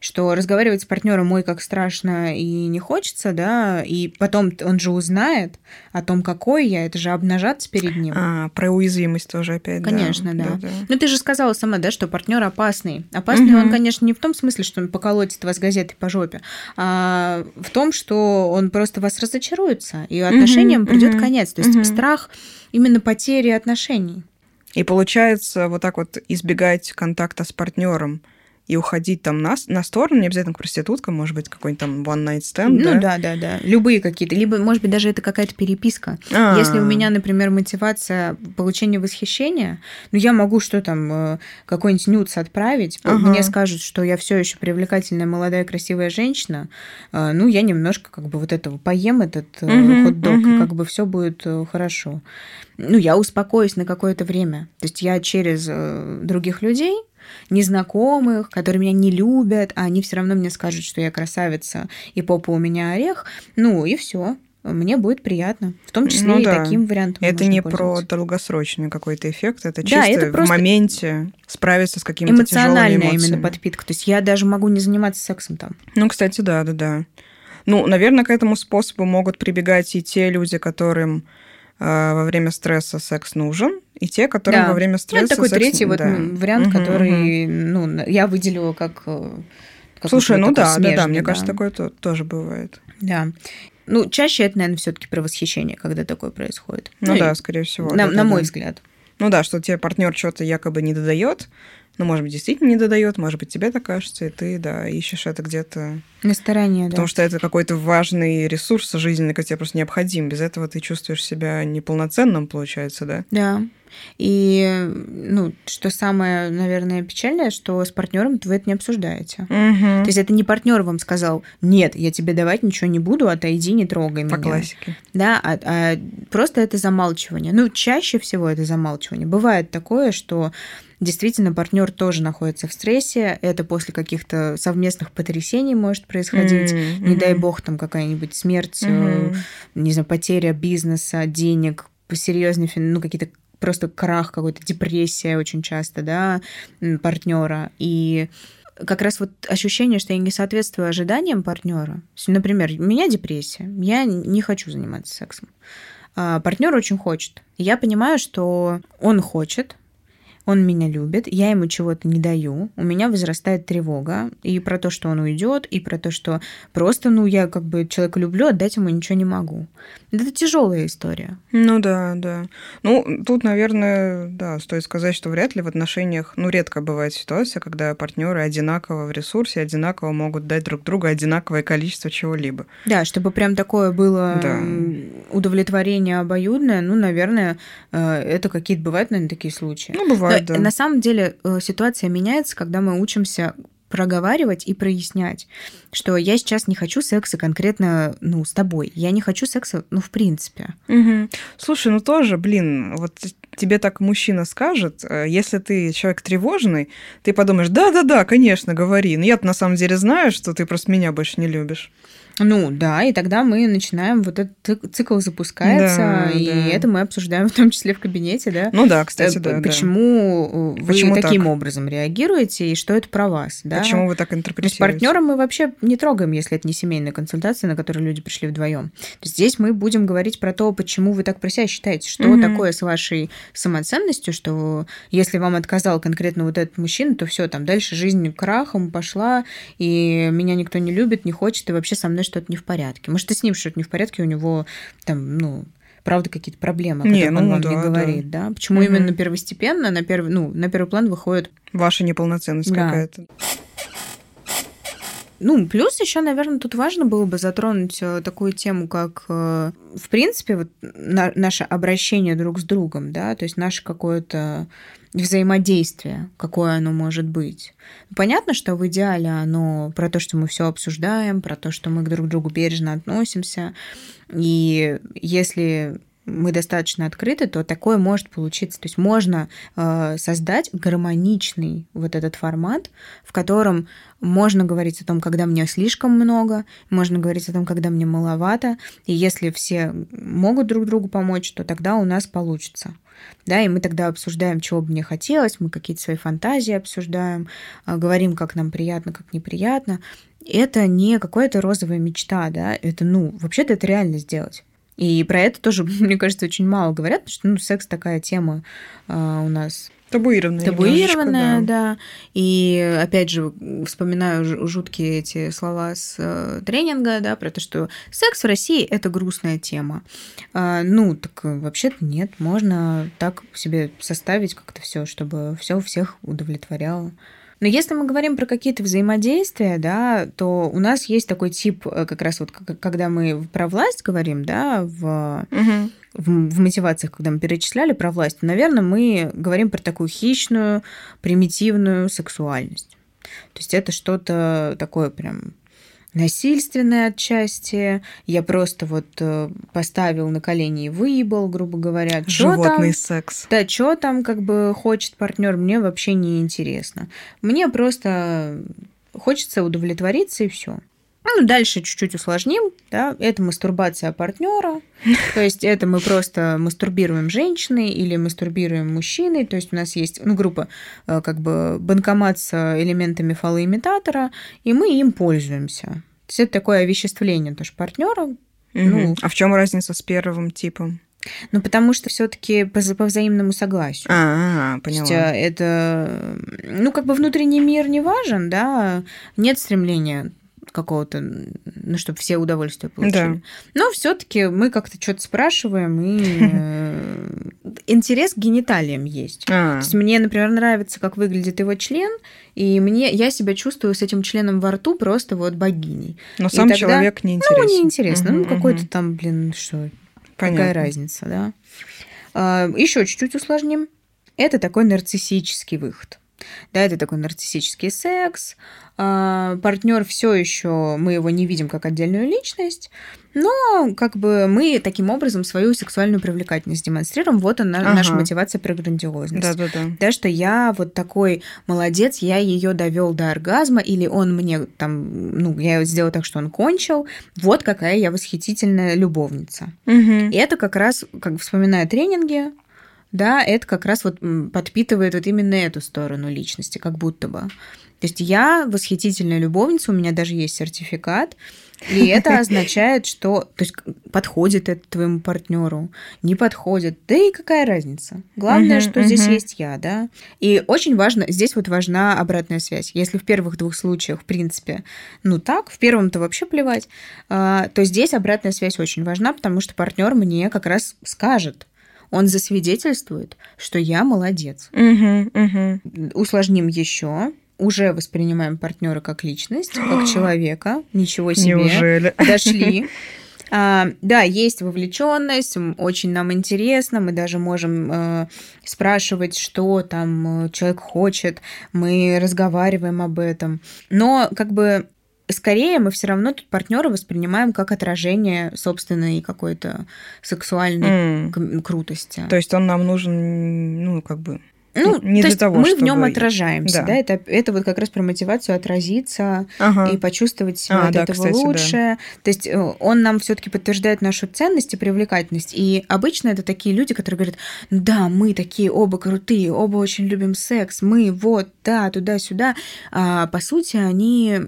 Speaker 2: что разговаривать с партнером мой как страшно и не хочется, да, и потом он же узнает о том, какой я, это же обнажаться перед ним.
Speaker 1: А, про уязвимость тоже опять,
Speaker 2: Конечно, да. да. да, да. Ну, ты же сказала сама, да, что партнер опасный. Опасный угу. он, конечно, не в том смысле, что он поколотит вас газетой по жопе, а в том, что он просто вас разочаруется, и отношениям угу, придет угу, конец. То есть угу. страх именно потери отношений.
Speaker 1: И получается вот так вот избегать контакта с партнером – и уходить там на, на сторону, не обязательно к проституткам, может быть, какой-нибудь там one night stand.
Speaker 2: Ну да, да, да. да. Любые какие-то. Либо, может быть, даже это какая-то переписка. А-а-а. Если у меня, например, мотивация получения восхищения, ну я могу что там, э, какой-нибудь нюц отправить, ага. мне скажут, что я все еще привлекательная, молодая, красивая женщина, э, ну я немножко как бы вот этого поем этот угу, хот-дог, угу. и как бы все будет хорошо. Ну, я успокоюсь на какое-то время. То есть я через других людей незнакомых, которые меня не любят, а они все равно мне скажут, что я красавица и попа у меня орех. Ну и все мне будет приятно. В том числе ну, и да. таким вариантом.
Speaker 1: Это не про долгосрочный какой-то эффект, это чисто да, это в моменте справиться с какими-то
Speaker 2: Эмоциональная именно подпитка. То есть я даже могу не заниматься сексом там.
Speaker 1: Ну, кстати, да, да, да. Ну, наверное, к этому способу могут прибегать и те люди, которым во время стресса секс нужен, и те, которые да. во время стресса... Ну,
Speaker 2: это такой секс... третий вот вариант, угу, который угу. ну, я выделила как... Э,
Speaker 1: как Слушай, ну да, смежный, да, да, мне да. кажется, такое то, тоже бывает.
Speaker 2: Да. Ну, чаще это, наверное, все-таки про восхищение, когда такое происходит.
Speaker 1: Ну, ну да, скорее всего.
Speaker 2: На,
Speaker 1: да,
Speaker 2: на да, мой да. взгляд.
Speaker 1: Ну да, что тебе партнер что-то якобы не додает, ну, может быть, действительно не додает, может быть, тебе так кажется, и ты, да, ищешь это где-то...
Speaker 2: На стороне,
Speaker 1: Потому
Speaker 2: да.
Speaker 1: что это какой-то важный ресурс жизненный, который тебе просто необходим. Без этого ты чувствуешь себя неполноценным, получается, да?
Speaker 2: Да. И, ну, что самое, наверное, печальное, что с партнером вы это не обсуждаете.
Speaker 1: Угу.
Speaker 2: То есть это не партнер вам сказал, нет, я тебе давать ничего не буду, отойди, не трогай
Speaker 1: По
Speaker 2: меня.
Speaker 1: По классике.
Speaker 2: Да, а, а просто это замалчивание. Ну, чаще всего это замалчивание. Бывает такое, что действительно партнер тоже находится в стрессе, это после каких-то совместных потрясений может происходить, mm-hmm. не дай бог там какая-нибудь смерть, mm-hmm. не знаю, потеря бизнеса, денег, серьезные, ну, какие-то просто крах какой-то, депрессия очень часто, да, партнера. И как раз вот ощущение, что я не соответствую ожиданиям партнера. Например, у меня депрессия, я не хочу заниматься сексом. А партнер очень хочет. Я понимаю, что он хочет, он меня любит, я ему чего-то не даю, у меня возрастает тревога и про то, что он уйдет, и про то, что просто, ну, я как бы человека люблю, отдать ему ничего не могу. Это тяжелая история.
Speaker 1: Ну да, да. Ну, тут, наверное, да, стоит сказать, что вряд ли в отношениях, ну, редко бывает ситуация, когда партнеры одинаково в ресурсе, одинаково могут дать друг другу одинаковое количество чего-либо.
Speaker 2: Да, чтобы прям такое было да. удовлетворение обоюдное, ну, наверное, э, это какие-то бывают, наверное, такие случаи.
Speaker 1: Ну, бывает да.
Speaker 2: На самом деле э, ситуация меняется, когда мы учимся проговаривать и прояснять, что я сейчас не хочу секса конкретно, ну, с тобой. Я не хочу секса, ну, в принципе.
Speaker 1: Угу. Слушай, ну тоже, блин, вот тебе так мужчина скажет, э, если ты человек тревожный, ты подумаешь, да-да-да, конечно, говори. Но я на самом деле знаю, что ты просто меня больше не любишь.
Speaker 2: Ну да, и тогда мы начинаем, вот этот цикл запускается, да, и да. это мы обсуждаем [laughs] в том числе в кабинете, да?
Speaker 1: Ну да, кстати, да.
Speaker 2: Почему да. вы Почему таким так? образом реагируете, и что это про вас, да?
Speaker 1: Почему вы так интерпретируете?
Speaker 2: С партнером мы вообще не трогаем, если это не семейная консультация, на которую люди пришли вдвоем. Здесь мы будем говорить про то, почему вы так про себя считаете, что угу. такое с вашей самоценностью, что если вам отказал конкретно вот этот мужчина, то все, там дальше жизнь крахом пошла, и меня никто не любит, не хочет, и вообще со мной что-то не в порядке. Может, и с ним что-то не в порядке, у него там, ну, правда, какие-то проблемы, о не, ну, он вам да, не говорит, да? да? Почему угу. именно первостепенно на первый, ну, на первый план выходит...
Speaker 1: Ваша неполноценность да. какая-то.
Speaker 2: Ну, плюс еще, наверное, тут важно было бы затронуть э, такую тему, как, э, в принципе, вот на, наше обращение друг с другом, да, то есть наше какое-то взаимодействие, какое оно может быть. Понятно, что в идеале оно про то, что мы все обсуждаем, про то, что мы друг к другу бережно относимся. И если мы достаточно открыты, то такое может получиться. То есть можно э, создать гармоничный вот этот формат, в котором можно говорить о том, когда мне слишком много, можно говорить о том, когда мне маловато. И если все могут друг другу помочь, то тогда у нас получится. Да, и мы тогда обсуждаем, чего бы мне хотелось, мы какие-то свои фантазии обсуждаем, э, говорим, как нам приятно, как неприятно. Это не какая-то розовая мечта, да, это, ну, вообще-то это реально сделать. И про это тоже, [laughs] мне кажется, очень мало говорят, потому что ну, секс такая тема а, у нас
Speaker 1: Табуированная.
Speaker 2: Табуированная, да. да. И опять же, вспоминаю жуткие эти слова с э, тренинга, да, про то, что секс в России это грустная тема. А, ну, так вообще-то нет. Можно так себе составить как-то все, чтобы все всех удовлетворяло. Но если мы говорим про какие-то взаимодействия, да, то у нас есть такой тип, э, как раз вот когда мы про власть говорим, да, в, угу. В, в мотивациях, когда мы перечисляли про власть, наверное, мы говорим про такую хищную, примитивную сексуальность. То есть это что-то такое прям насильственное отчасти. Я просто вот э, поставил на колени и выебал, грубо говоря.
Speaker 1: Чё Животный там, секс.
Speaker 2: Да, что там как бы хочет партнер, мне вообще не интересно. Мне просто хочется удовлетвориться и все. Ну, дальше чуть-чуть усложним, да, это мастурбация партнера, то есть это мы просто мастурбируем женщины или мастурбируем мужчины, то есть у нас есть, ну, группа, э, как бы банкомат с элементами фалоимитатора, и мы им пользуемся. То есть это такое овеществление тоже партнера. Угу.
Speaker 1: Ну, а в чем разница с первым типом?
Speaker 2: Ну, потому что все-таки по, по взаимному согласию.
Speaker 1: А, поняла.
Speaker 2: То есть э, это, ну, как бы внутренний мир не важен, да, нет стремления какого-то, ну, чтобы все удовольствие получили. Да. Но все-таки мы как-то что-то спрашиваем, и э, интерес к гениталиям есть. А. То есть мне, например, нравится, как выглядит его член, и мне я себя чувствую с этим членом во рту просто вот богиней.
Speaker 1: Но сам человек не интересен.
Speaker 2: Ну, неинтересно. Ну, какой-то там, блин, что, Понятно. какая разница, да. А, еще чуть-чуть усложним. Это такой нарциссический выход. Да, это такой нарциссический секс. А, партнер все еще, мы его не видим как отдельную личность, но как бы мы таким образом свою сексуальную привлекательность демонстрируем. Вот она, ага. наша мотивация про грандиозность.
Speaker 1: Да, да, да.
Speaker 2: Да, что я вот такой молодец, я ее довел до оргазма, или он мне там, ну, я сделал так, что он кончил. Вот какая я восхитительная любовница.
Speaker 1: Угу.
Speaker 2: И это как раз, как вспоминая тренинги, да, это как раз вот подпитывает вот именно эту сторону личности, как будто бы. То есть я восхитительная любовница, у меня даже есть сертификат, и это [laughs] означает, что то есть, подходит это твоему партнеру, не подходит. Да и какая разница? Главное, uh-huh, что uh-huh. здесь есть я, да. И очень важно, здесь вот важна обратная связь. Если в первых двух случаях, в принципе, ну так, в первом-то вообще плевать, а, то здесь обратная связь очень важна, потому что партнер мне как раз скажет, он засвидетельствует, что я молодец.
Speaker 1: Угу, угу.
Speaker 2: Усложним еще уже воспринимаем партнера как личность, как [gasps] человека. Ничего себе.
Speaker 1: Неужели? [laughs]
Speaker 2: Дошли. А, да, есть вовлеченность, очень нам интересно, мы даже можем э, спрашивать, что там э, человек хочет, мы разговариваем об этом. Но как бы скорее мы все равно тут партнера воспринимаем как отражение собственной какой-то сексуальной mm. крутости.
Speaker 1: То есть он нам нужен, ну, как бы
Speaker 2: ну, не то для того, мы чтобы... в нем отражаемся, да. да? Это, это вот как раз про мотивацию отразиться ага. и почувствовать себя а, от да, этого кстати, лучше. Да. То есть э, он нам все-таки подтверждает нашу ценность и привлекательность. И обычно это такие люди, которые говорят: да, мы такие оба крутые, оба очень любим секс, мы вот, да, туда-сюда. А по сути, они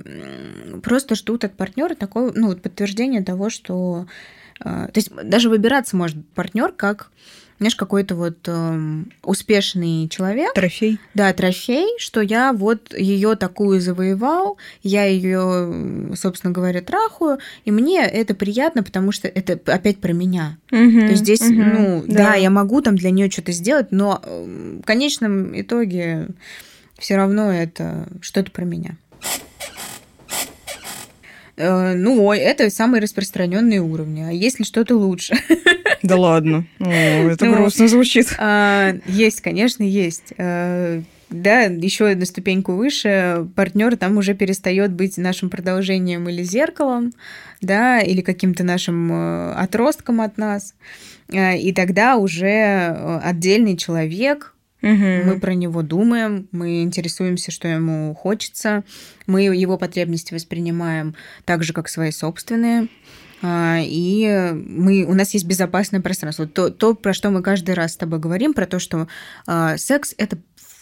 Speaker 2: просто ждут от партнера такое, ну, подтверждение того, что. Э, то есть даже выбираться может партнер как знаешь, какой-то вот э, успешный человек.
Speaker 1: Трофей.
Speaker 2: Да, трофей, что я вот ее такую завоевал, я ее, собственно говоря, трахаю, и мне это приятно, потому что это опять про меня.
Speaker 1: Угу,
Speaker 2: То есть здесь, угу, ну, да. да, я могу там для нее что-то сделать, но в конечном итоге все равно это что-то про меня. Э, ну, это самые распространенные уровни. А есть ли что-то лучше?
Speaker 1: Да ладно. О, это ну, грустно звучит.
Speaker 2: А, есть, конечно, есть. А, да, еще на ступеньку выше партнер там уже перестает быть нашим продолжением или зеркалом, да, или каким-то нашим э, отростком от нас. И тогда уже отдельный человек,
Speaker 1: Угу.
Speaker 2: Мы про него думаем, мы интересуемся, что ему хочется, мы его потребности воспринимаем так же, как свои собственные. А, и мы, у нас есть безопасное пространство. То, то, про что мы каждый раз с тобой говорим, про то, что э, секс это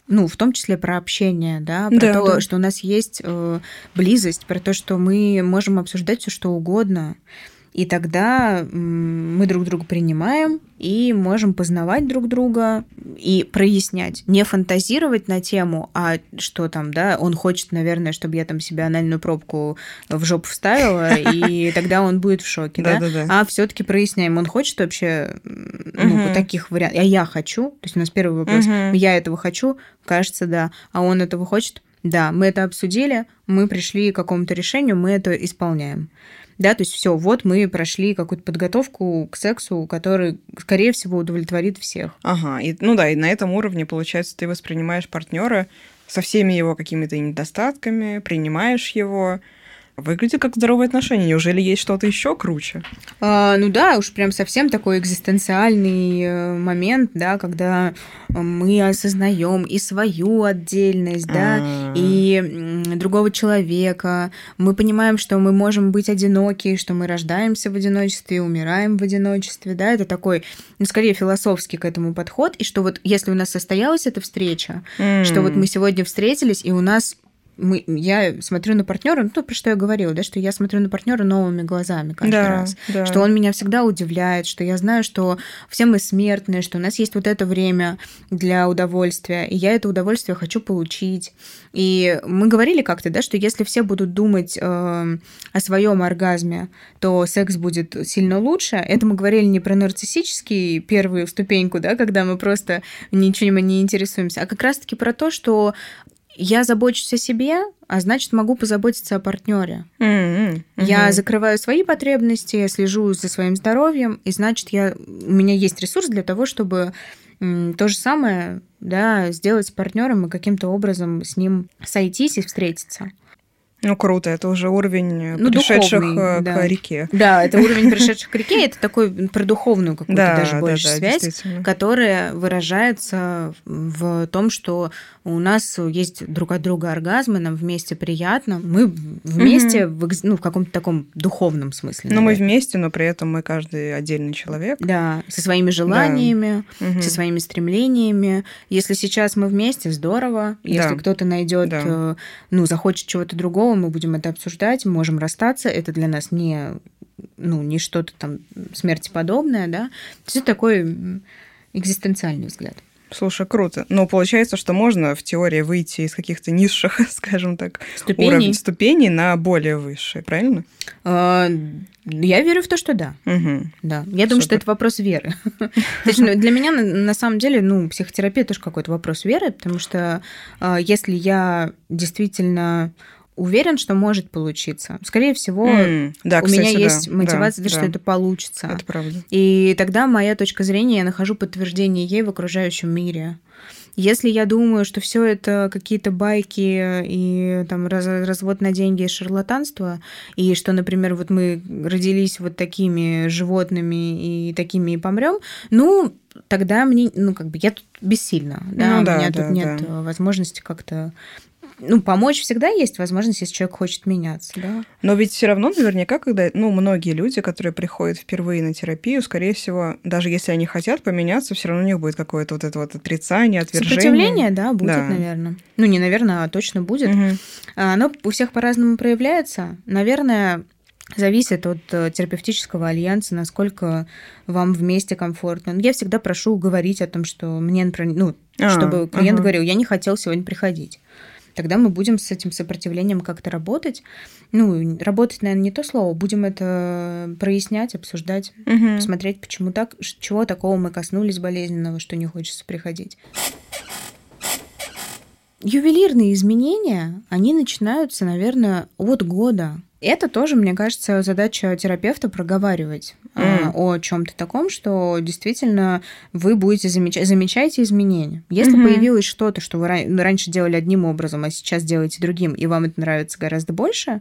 Speaker 2: ну, в том числе про общение, да, про да, то, да. что у нас есть э, близость, про то, что мы можем обсуждать все что угодно. И тогда мы друг друга принимаем и можем познавать друг друга и прояснять. Не фантазировать на тему, а что там, да, он хочет, наверное, чтобы я там себе анальную пробку в жопу вставила, и [laughs] тогда он будет в шоке, да? А все таки проясняем, он хочет вообще ну, таких вариантов. А я хочу, то есть у нас первый вопрос, я этого хочу, кажется, да, а он этого хочет, да, мы это обсудили, мы пришли к какому-то решению, мы это исполняем. Да, то есть все, вот мы прошли какую-то подготовку к сексу, который, скорее всего, удовлетворит всех.
Speaker 1: Ага, и, ну да, и на этом уровне, получается, ты воспринимаешь партнера со всеми его какими-то недостатками, принимаешь его, Выглядит как здоровые отношения. Неужели есть что-то еще круче?
Speaker 2: А, ну да, уж прям совсем такой экзистенциальный э, момент, да, когда мы осознаем и свою отдельность, да, А-а-а. и другого человека. Мы понимаем, что мы можем быть одиноки, что мы рождаемся в одиночестве, умираем в одиночестве, да, это такой, ну, скорее философский к этому подход, и что вот если у нас состоялась эта встреча, mm. что вот мы сегодня встретились, и у нас мы, я смотрю на партнера, ну, то, про что я говорила, да, что я смотрю на партнера новыми глазами каждый да, раз. Да. Что он меня всегда удивляет, что я знаю, что все мы смертные, что у нас есть вот это время для удовольствия, и я это удовольствие хочу получить. И мы говорили как-то, да, что если все будут думать э, о своем оргазме, то секс будет сильно лучше. Это мы говорили не про нарциссический первую ступеньку, да, когда мы просто ничем не интересуемся, а как раз-таки про то, что я забочусь о себе, а значит, могу позаботиться о партнере.
Speaker 1: Mm-hmm.
Speaker 2: Я закрываю свои потребности, я слежу за своим здоровьем, и значит, я, у меня есть ресурс для того, чтобы то же самое да, сделать с партнером и каким-то образом с ним сойтись и встретиться.
Speaker 1: Ну, круто, это уже уровень ну, пришедших духовный,
Speaker 2: да.
Speaker 1: к реке.
Speaker 2: Да, это уровень пришедших к реке, это такой про духовную какую-то
Speaker 1: Да,
Speaker 2: даже
Speaker 1: да,
Speaker 2: больше
Speaker 1: да,
Speaker 2: связь,
Speaker 1: действительно.
Speaker 2: которая выражается в том, что у нас есть друг от друга оргазмы, нам вместе приятно, мы вместе в, экз- ну, в каком-то таком духовном смысле.
Speaker 1: Но мы вместе, но при этом мы каждый отдельный человек.
Speaker 2: Да, со своими желаниями,
Speaker 1: Мгм.
Speaker 2: со своими стремлениями. Если сейчас мы вместе, здорово. Если
Speaker 1: Да.
Speaker 2: кто-то найдет,
Speaker 1: Да.
Speaker 2: э, ну, захочет чего-то другого, мы будем это обсуждать, можем расстаться. Это для нас не, ну, не что-то там смерти подобное, да. То есть это такой экзистенциальный взгляд.
Speaker 1: Слушай, круто. Но получается, что можно в теории выйти из каких-то низших, [laughs] скажем так,
Speaker 2: Ступеней.
Speaker 1: уровней ступеней на более высшие, правильно?
Speaker 2: Э, Я верю в то, что да.
Speaker 1: Угу.
Speaker 2: Да, я думаю, что
Speaker 1: Супер.
Speaker 2: это вопрос веры. [laughs] Ну, для меня на- самом деле, ну, психотерапия тоже какой-то вопрос веры, потому что э, если я действительно уверен, что может получиться, скорее всего,
Speaker 1: да,
Speaker 2: у меня
Speaker 1: кстати,
Speaker 2: есть
Speaker 1: да,
Speaker 2: мотивация,
Speaker 1: да,
Speaker 2: что
Speaker 1: да.
Speaker 2: это получится.
Speaker 1: Это правда.
Speaker 2: И тогда моя точка зрения, я нахожу подтверждение ей в окружающем мире. Если я думаю, что все это какие-то байки и там раз- развод на деньги и шарлатанство, и что, например, вот мы родились вот такими животными и такими и помрем, ну, тогда мне, ну, как бы я тут бессильна, да,
Speaker 1: Ну
Speaker 2: у
Speaker 1: да,
Speaker 2: меня
Speaker 1: да,
Speaker 2: тут нет
Speaker 1: да.
Speaker 2: возможности как-то ну, помочь всегда есть возможность, если человек хочет меняться, да.
Speaker 1: Но ведь все равно наверняка, когда, ну, многие люди, которые приходят впервые на терапию, скорее всего, даже если они хотят поменяться, все равно у них будет какое-то вот это вот отрицание, отвержение.
Speaker 2: Сопротивление, да, будет,
Speaker 1: Да.
Speaker 2: наверное. Ну, не наверное, а точно будет. А, Оно у всех по-разному проявляется. Наверное, зависит от э, терапевтического альянса, насколько вам вместе комфортно. Но Я всегда прошу говорить о том, что мне, например, ну,
Speaker 1: А,
Speaker 2: чтобы клиент
Speaker 1: ага.
Speaker 2: говорил, я не хотел сегодня приходить. Тогда мы будем с этим сопротивлением как-то работать. Ну, работать, наверное, не то слово. Будем это прояснять, обсуждать,
Speaker 1: Мгм.
Speaker 2: посмотреть, почему так, чего такого мы коснулись болезненного, что не хочется приходить. Ювелирные изменения, они начинаются, наверное, от года. Это тоже, мне кажется, задача терапевта проговаривать
Speaker 1: М.
Speaker 2: о чем-то таком, что действительно вы будете замечать, замечаете изменения. Если
Speaker 1: Мгм.
Speaker 2: появилось что-то, что вы ра- раньше делали одним образом, а сейчас делаете другим, и вам это нравится гораздо больше,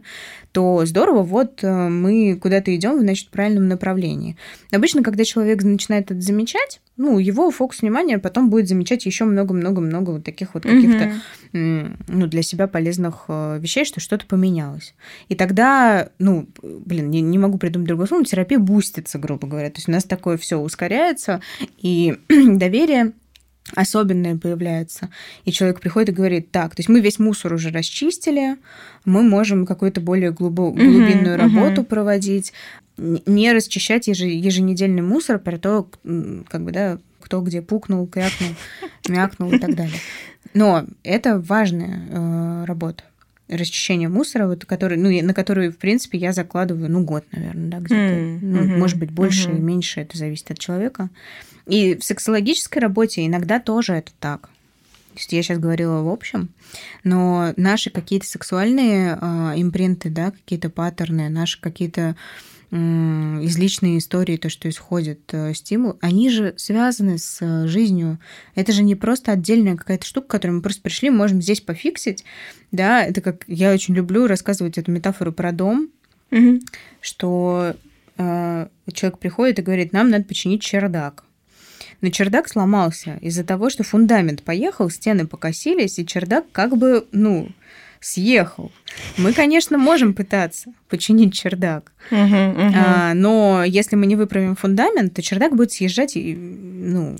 Speaker 2: то здорово, вот э, мы куда-то идем, значит, в правильном направлении. Обычно, когда человек начинает это замечать, ну, его фокус внимания потом будет замечать еще много-много-много вот таких вот каких-то ну, для себя полезных э, вещей, что что-то поменялось. И тогда, ну, блин, не, не могу придумать другое слово, но терапия бустится, грубо говоря. То есть у нас такое все ускоряется, и [clears throat] доверие особенное появляется. И человек приходит и говорит, так, то есть мы весь мусор уже расчистили, мы можем какую-то более глубо- глубинную
Speaker 1: мгм.
Speaker 2: работу проводить, н- не расчищать еже- еженедельный мусор про то, как бы, да, кто где пукнул, крякнул, мякнул и так далее. Но это важная э, работа. Расчищение мусора, вот, который, ну, на которую, в принципе, я закладываю, ну, год, наверное, да, где-то.
Speaker 1: М,
Speaker 2: Ну, может быть, больше
Speaker 1: мгм.
Speaker 2: и меньше, это зависит от человека. И в сексологической работе иногда тоже это так. То есть я сейчас говорила в общем, но наши какие-то сексуальные э, импринты, да, какие-то паттерны, наши какие-то м, из личной истории, то, что исходит, э, стимул, они же связаны с э, жизнью. Это же не просто отдельная какая-то штука, которую мы просто пришли, можем здесь пофиксить. Да, это как я очень люблю рассказывать эту метафору про дом,
Speaker 1: Мгм.
Speaker 2: что э, человек приходит и говорит, нам надо починить чердак. Но чердак сломался из-за того, что фундамент поехал, стены покосились, и чердак как бы, ну, съехал. Мы, конечно, можем пытаться починить чердак,
Speaker 1: Мгм, мгм.
Speaker 2: а, но если мы не выправим фундамент, то чердак будет съезжать и, ну,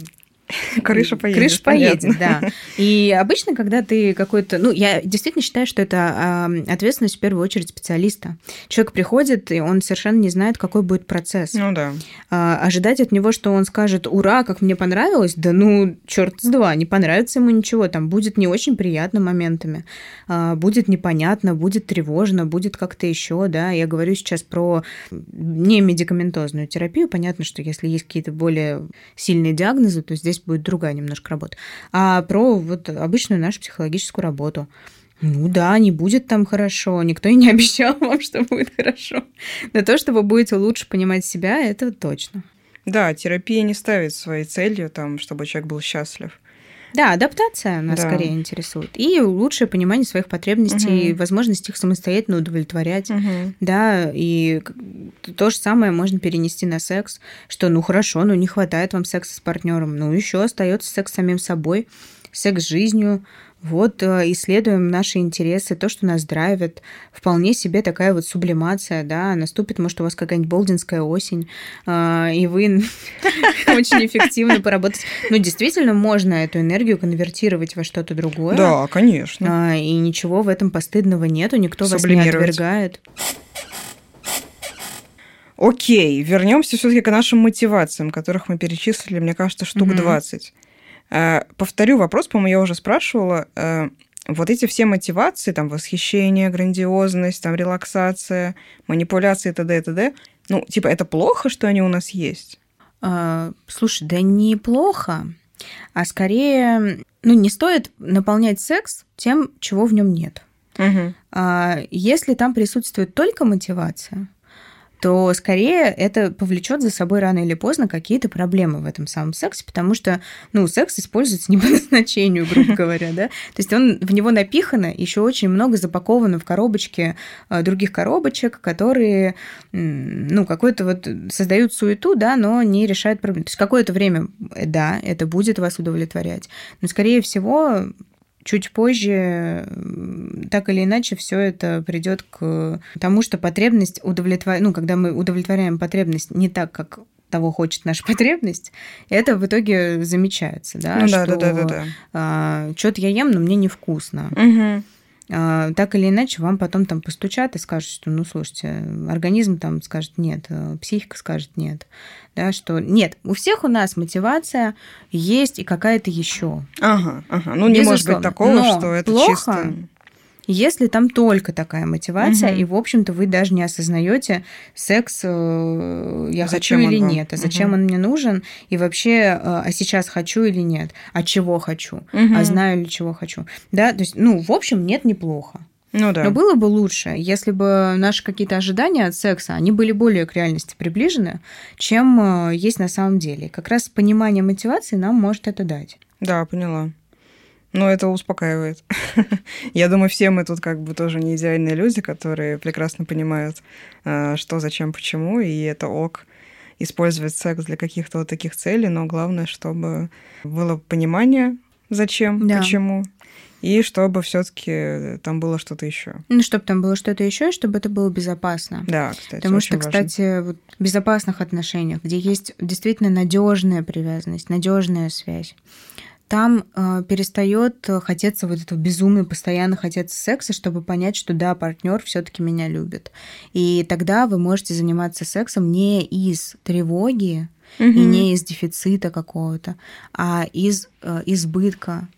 Speaker 1: Крыша поедет.
Speaker 2: Крыша поедет,
Speaker 1: понятно.
Speaker 2: да. [laughs] И обычно, когда ты какой-то... Ну, я действительно считаю, что это а, ответственность в первую очередь специалиста. Человек приходит, и он совершенно не знает, какой будет процесс.
Speaker 1: Ну да.
Speaker 2: А, ожидать от него, что он скажет «Ура, как мне понравилось!» Да ну, черт с два, не понравится ему ничего. Там будет не очень приятно моментами. А, будет непонятно, будет тревожно, будет как-то еще, да. Я говорю сейчас про не медикаментозную терапию. Понятно, что если есть какие-то более сильные диагнозы, то здесь будет другая немножко работа. А про вот обычную нашу психологическую работу. Ну да, не будет там хорошо, никто и не [laughs] обещал вам, что будет хорошо. Но то, что вы будете лучше понимать себя, это точно.
Speaker 1: Да, терапия не ставит своей целью, там, чтобы человек был счастлив.
Speaker 2: Да, адаптация нас да. скорее интересует. И лучшее понимание своих потребностей, угу. возможность их самостоятельно удовлетворять. Угу. Да, и то же самое можно перенести на секс, что ну хорошо, ну не хватает вам секса с партнером, ну еще остается секс с самим собой, секс с жизнью, вот э, исследуем наши интересы, то, что нас драйвит. Вполне себе такая вот сублимация, да, наступит, может, у вас какая-нибудь болдинская осень, а, и вы [laughs] очень эффективно поработаете. Ну, действительно, можно эту энергию конвертировать во что-то другое.
Speaker 1: Да, конечно.
Speaker 2: А, и ничего в этом постыдного нету, никто вас не отвергает.
Speaker 1: Окей, вернемся все-таки к нашим мотивациям, которых мы перечислили, мне кажется, штук mm 20. Э, повторю вопрос, по-моему, я уже спрашивала. Э, вот эти все мотивации, там, восхищение, грандиозность, там, релаксация, манипуляции, т.д., т.д., ну, типа, это плохо, что они у нас есть?
Speaker 2: А, слушай, да неплохо, а скорее, ну, не стоит наполнять секс тем, чего в нем нет. Угу. Если там присутствует только мотивация, то скорее это повлечет за собой рано или поздно какие-то проблемы в этом самом сексе, потому что, ну, секс используется не [laughs] по назначению, грубо [laughs] говоря, да. То есть он в него напихано еще очень много запаковано в коробочке э, других коробочек, которые, ну, какой-то вот создают суету, да, но не решают проблем. То есть какое-то время, э, да, это будет вас удовлетворять, но, скорее всего, чуть позже так или иначе все это придет к тому, что потребность удовлетворяет, ну, когда мы удовлетворяем потребность не так, как того хочет наша [laughs] потребность, это в итоге замечается, да,
Speaker 1: ну,
Speaker 2: что
Speaker 1: да, да, да, да.
Speaker 2: А, что-то я ем, но мне невкусно.
Speaker 1: Угу.
Speaker 2: А, так или иначе вам потом там постучат и скажут, что, ну, слушайте, организм там скажет нет, э, психика скажет нет, да, что нет, у всех у нас мотивация есть и какая-то еще.
Speaker 1: Ага, ага. Ну, не Безусловно. может быть такого,
Speaker 2: Но
Speaker 1: что это
Speaker 2: плохо,
Speaker 1: чисто
Speaker 2: если там только такая мотивация, угу. и, в общем-то, вы даже не осознаете, секс э, я зачем хочу или вам? нет, а зачем угу. он мне нужен, и вообще, э, а сейчас хочу или нет, а чего хочу, угу. а знаю ли чего хочу. Да, то есть, ну, в общем, нет, неплохо.
Speaker 1: Ну да.
Speaker 2: Но было бы лучше, если бы наши какие-то ожидания от секса, они были более к реальности приближены, чем э, есть на самом деле. Как раз понимание мотивации нам может это дать.
Speaker 1: Да, поняла. Ну, это успокаивает. [laughs] Я думаю, все мы тут как бы тоже не идеальные люди, которые прекрасно понимают, э, что, зачем, почему, и это ок использовать секс для каких-то вот таких целей, но главное, чтобы было понимание, зачем, да. почему, и чтобы все-таки там было что-то еще.
Speaker 2: Ну, чтобы там было что-то еще, и чтобы это было безопасно.
Speaker 1: Да, кстати.
Speaker 2: Потому что, важно. кстати, вот в безопасных отношениях, где есть действительно надежная привязанность, надежная связь, там э, перестает хотеться вот этого безумно постоянно хотеться секса, чтобы понять, что да, партнер все-таки меня любит. И тогда вы можете заниматься сексом не из тревоги угу. и не из дефицита какого-то, а из э, избытка,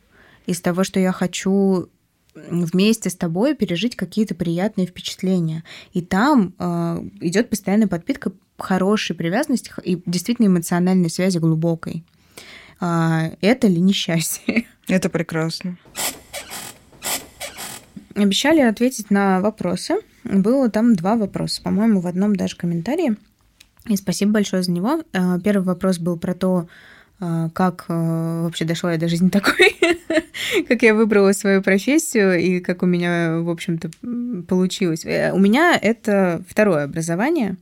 Speaker 2: из того, что я хочу вместе с тобой пережить какие-то приятные впечатления. И там э, идет постоянная подпитка хорошей привязанности и действительно эмоциональной связи глубокой. А, это ли несчастье? [laughs]
Speaker 1: Это прекрасно.
Speaker 2: Обещали ответить на вопросы. Было там два вопроса, по-моему, в одном даже комментарии. И спасибо большое за него. А, первый вопрос был про то, а, как вообще дошла я до жизни такой, [laughs] как я выбрала свою профессию и как у меня, в общем-то, получилось. Э, у меня это второе образование.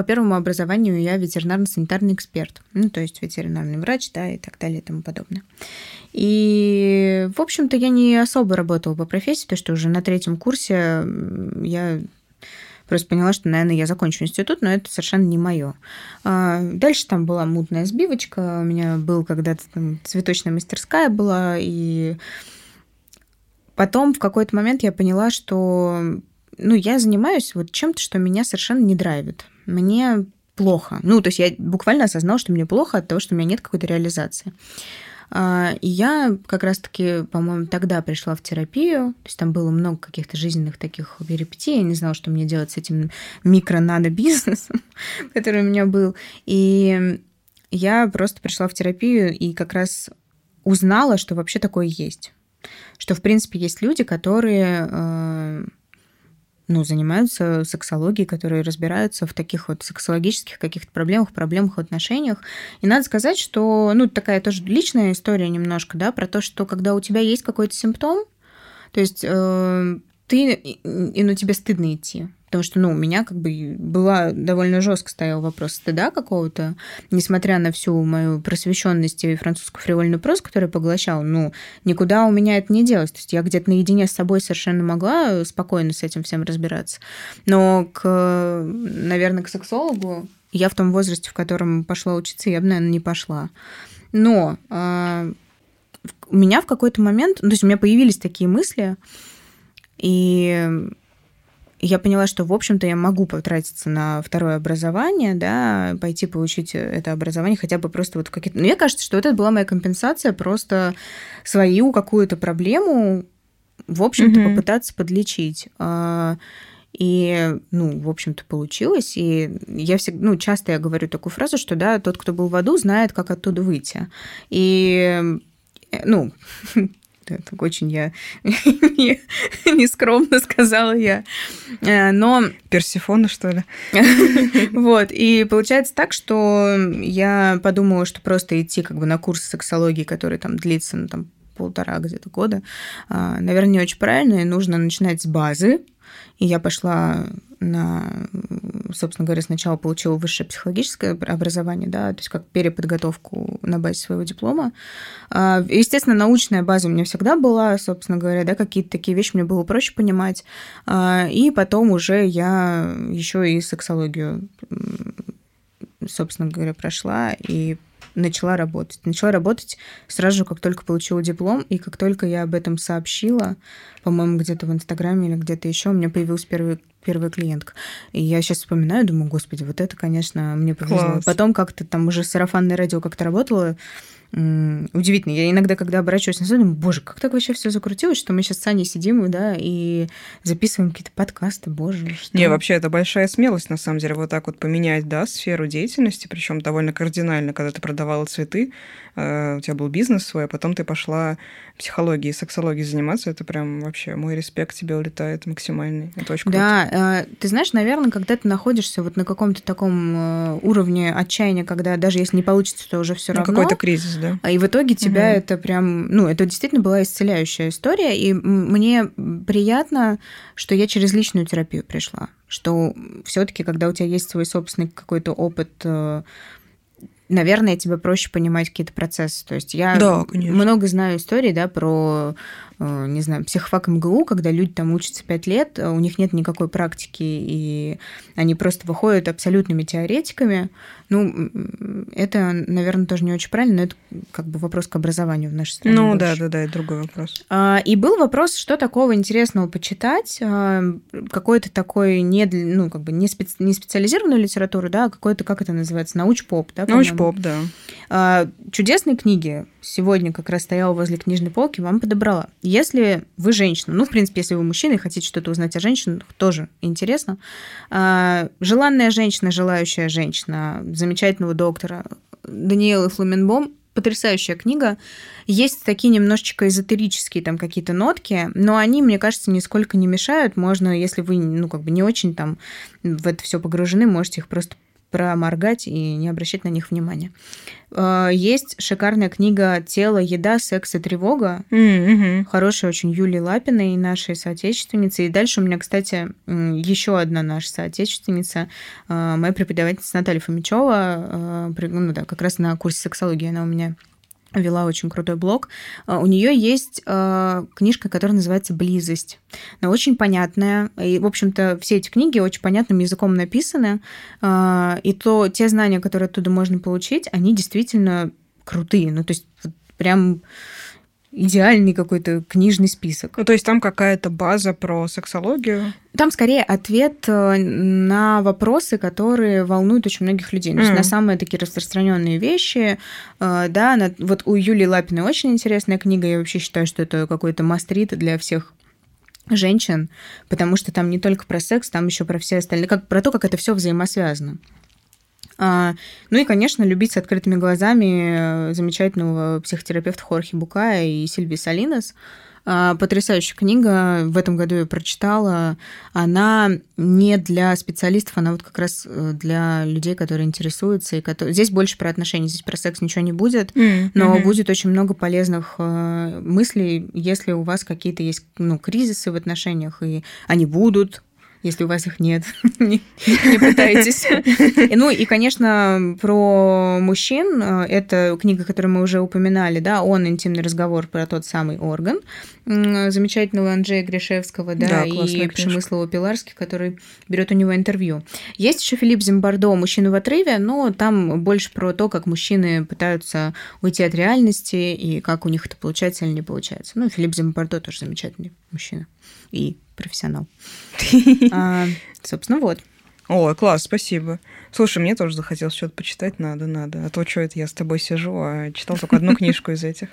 Speaker 2: По первому образованию я ветеринарно-санитарный эксперт, ну, то есть ветеринарный врач, да, и так далее и тому подобное. И, в общем-то, я не особо работала по профессии, потому что уже на третьем курсе я просто поняла, что, наверное, я закончу институт, но это совершенно не мое. А, дальше там была мутная сбивочка, у меня был когда-то там цветочная мастерская была, и потом в какой-то момент я поняла, что ну, я занимаюсь вот чем-то, что меня совершенно не драйвит мне плохо. Ну, то есть я буквально осознала, что мне плохо от того, что у меня нет какой-то реализации. А, и я как раз-таки, по-моему, тогда пришла в терапию, то есть там было много каких-то жизненных таких перипетий, я не знала, что мне делать с этим микро-надо-бизнесом, [laughs] который у меня был. И я просто пришла в терапию и как раз узнала, что вообще такое есть. Что, в принципе, есть люди, которые э, ну, занимаются сексологией, которые разбираются в таких вот сексологических каких-то проблемах, проблемах в отношениях. И надо сказать, что, ну, такая тоже личная история немножко, да, про то, что когда у тебя есть какой-то симптом, то есть э, ты, и, ну, тебе стыдно идти. Потому что, ну, у меня как бы была довольно жестко стоял вопрос стыда какого-то, несмотря на всю мою просвещенность и французскую фривольную прозу, которую я поглощала, ну, никуда у меня это не делось. То есть я где-то наедине с собой совершенно могла спокойно с этим всем разбираться. Но, к, наверное, к сексологу я в том возрасте, в котором пошла учиться, я бы, наверное, не пошла. Но э, у меня в какой-то момент, ну, то есть у меня появились такие мысли, и я поняла, что, в общем-то, я могу потратиться на второе образование, да, пойти получить это образование хотя бы просто вот какие-то... Мне кажется, что это была моя компенсация просто свою какую-то проблему, в общем-то, mm-hmm. попытаться подлечить. А, и, ну, в общем-то, получилось. И я всегда, ну, часто я говорю такую фразу, что, да, тот, кто был в аду, знает, как оттуда выйти. И, э, ну, [laughs] это очень я [laughs] нескромно сказала я. Э, но...
Speaker 1: Персифона, что ли? [laughs]
Speaker 2: Вот. И получается так, что я подумала, что просто идти как бы на курс сексологии, который там длится, ну, там, полтора где-то года, а, наверное, не очень правильно, и нужно начинать с базы, и я пошла на, собственно говоря, сначала получила высшее психологическое образование, да, то есть как переподготовку на базе своего диплома. А, естественно, научная база у меня всегда была, собственно говоря, да, какие-то такие вещи мне было проще понимать. А, и потом уже я еще и сексологию, собственно говоря, прошла и начала работать. Начала работать сразу же, как только получила диплом, и как только я об этом сообщила, по-моему, где-то в Инстаграме или где-то еще, у меня появилась первый первая клиентка. И я сейчас вспоминаю, думаю, господи, вот это, конечно, мне повезло. Класс. Потом как-то там уже сарафанное радио как-то работало, удивительно. Я иногда, когда оборачиваюсь на думаю, боже, как так вообще все закрутилось, что мы сейчас с Аней сидим, да, и записываем какие-то подкасты, боже. Что...
Speaker 1: Не, вообще, это большая смелость, на самом деле, вот так вот поменять, да, сферу деятельности, причем довольно кардинально, когда ты продавала цветы, у тебя был бизнес свой, а потом ты пошла психологией, сексологией заниматься, это прям вообще мой респект тебе улетает максимальный. Это очень круто.
Speaker 2: Да, э, ты знаешь, наверное, когда ты находишься вот на каком-то таком э, уровне отчаяния, когда даже если не получится, то уже все ну, равно.
Speaker 1: какой-то кризис, да.
Speaker 2: И в итоге тебя угу. это прям, ну, это действительно была исцеляющая история, и мне приятно, что я через личную терапию пришла, что все-таки, когда у тебя есть свой собственный какой-то опыт э, наверное, тебе проще понимать какие-то процессы. То есть я
Speaker 1: да,
Speaker 2: много знаю историй, да, про, не знаю, психфак МГУ, когда люди там учатся пять лет, у них нет никакой практики, и они просто выходят абсолютными теоретиками. Ну, это, наверное, тоже не очень правильно, но это как бы вопрос к образованию в нашей стране.
Speaker 1: Ну, больше. да, да, да, это другой вопрос.
Speaker 2: А, и был вопрос, что такого интересного почитать, а, какой-то такой не, ну, как бы не, специ, не специализированную литературу, да, а какой-то, как это называется, науч-поп, да?
Speaker 1: Науч-поп, да.
Speaker 2: А, чудесные книги сегодня как раз стояла возле книжной полки, вам подобрала. Если вы женщина, ну, в принципе, если вы мужчина и хотите что-то узнать о женщинах, тоже интересно. Желанная женщина, желающая женщина, замечательного доктора Даниэлы Флуменбом, потрясающая книга. Есть такие немножечко эзотерические там какие-то нотки, но они, мне кажется, нисколько не мешают. Можно, если вы, ну, как бы не очень там в это все погружены, можете их просто проморгать и не обращать на них внимания. А, есть шикарная книга «Тело, еда, секс и тревога».
Speaker 1: Mm-hmm.
Speaker 2: Хорошая очень Юлии Лапиной, нашей соотечественницы. И дальше у меня, кстати, еще одна наша соотечественница, а, моя преподавательница Наталья Фомичева, а, ну да, как раз на курсе сексологии она у меня вела очень крутой блог. А, у нее есть э, книжка, которая называется «Близость». Она очень понятная. И, в общем-то, все эти книги очень понятным языком написаны. Э, и то, те знания, которые оттуда можно получить, они действительно крутые. Ну, то есть прям идеальный какой-то книжный список.
Speaker 1: Ну, то есть там какая-то база про сексологию?
Speaker 2: Там скорее ответ э, на вопросы, которые волнуют очень многих людей. Mm-hmm. То есть на самые такие распространенные вещи. Э, да, на... вот у Юлии Лапиной очень интересная книга. Я вообще считаю, что это какой-то мастрит для всех женщин, потому что там не только про секс, там еще про все остальные, как про то, как это все взаимосвязано. А, ну и, конечно, любить с открытыми глазами э, замечательного психотерапевта Хорхи Букая и Сильви Салинес. А, потрясающая книга, в этом году я прочитала. Она не для специалистов, она вот как раз э, для людей, которые интересуются. И которые... Здесь больше про отношения, здесь про секс ничего не будет, mm-hmm. но будет очень много полезных э, мыслей, если у вас какие-то есть ну, кризисы в отношениях, и они будут, если у вас их нет, [laughs] не, не пытайтесь. [laughs] Ну и, конечно, про мужчин, э, это книга, которую мы уже упоминали, да, он интимный разговор про тот самый орган замечательного Анджея Гришевского, да, да и Пшемыслова Пиларски, который берет у него интервью. Есть еще Филипп Зимбардо «Мужчина в отрыве», но там больше про то, как мужчины пытаются уйти от реальности и как у них это получается или не получается. Ну, Филипп Зимбардо тоже замечательный мужчина и профессионал. [laughs] А, собственно, вот.
Speaker 1: О, класс, спасибо. Слушай, мне тоже захотелось что-то почитать, надо, надо. А то что это я с тобой сижу, а читал только одну книжку из этих.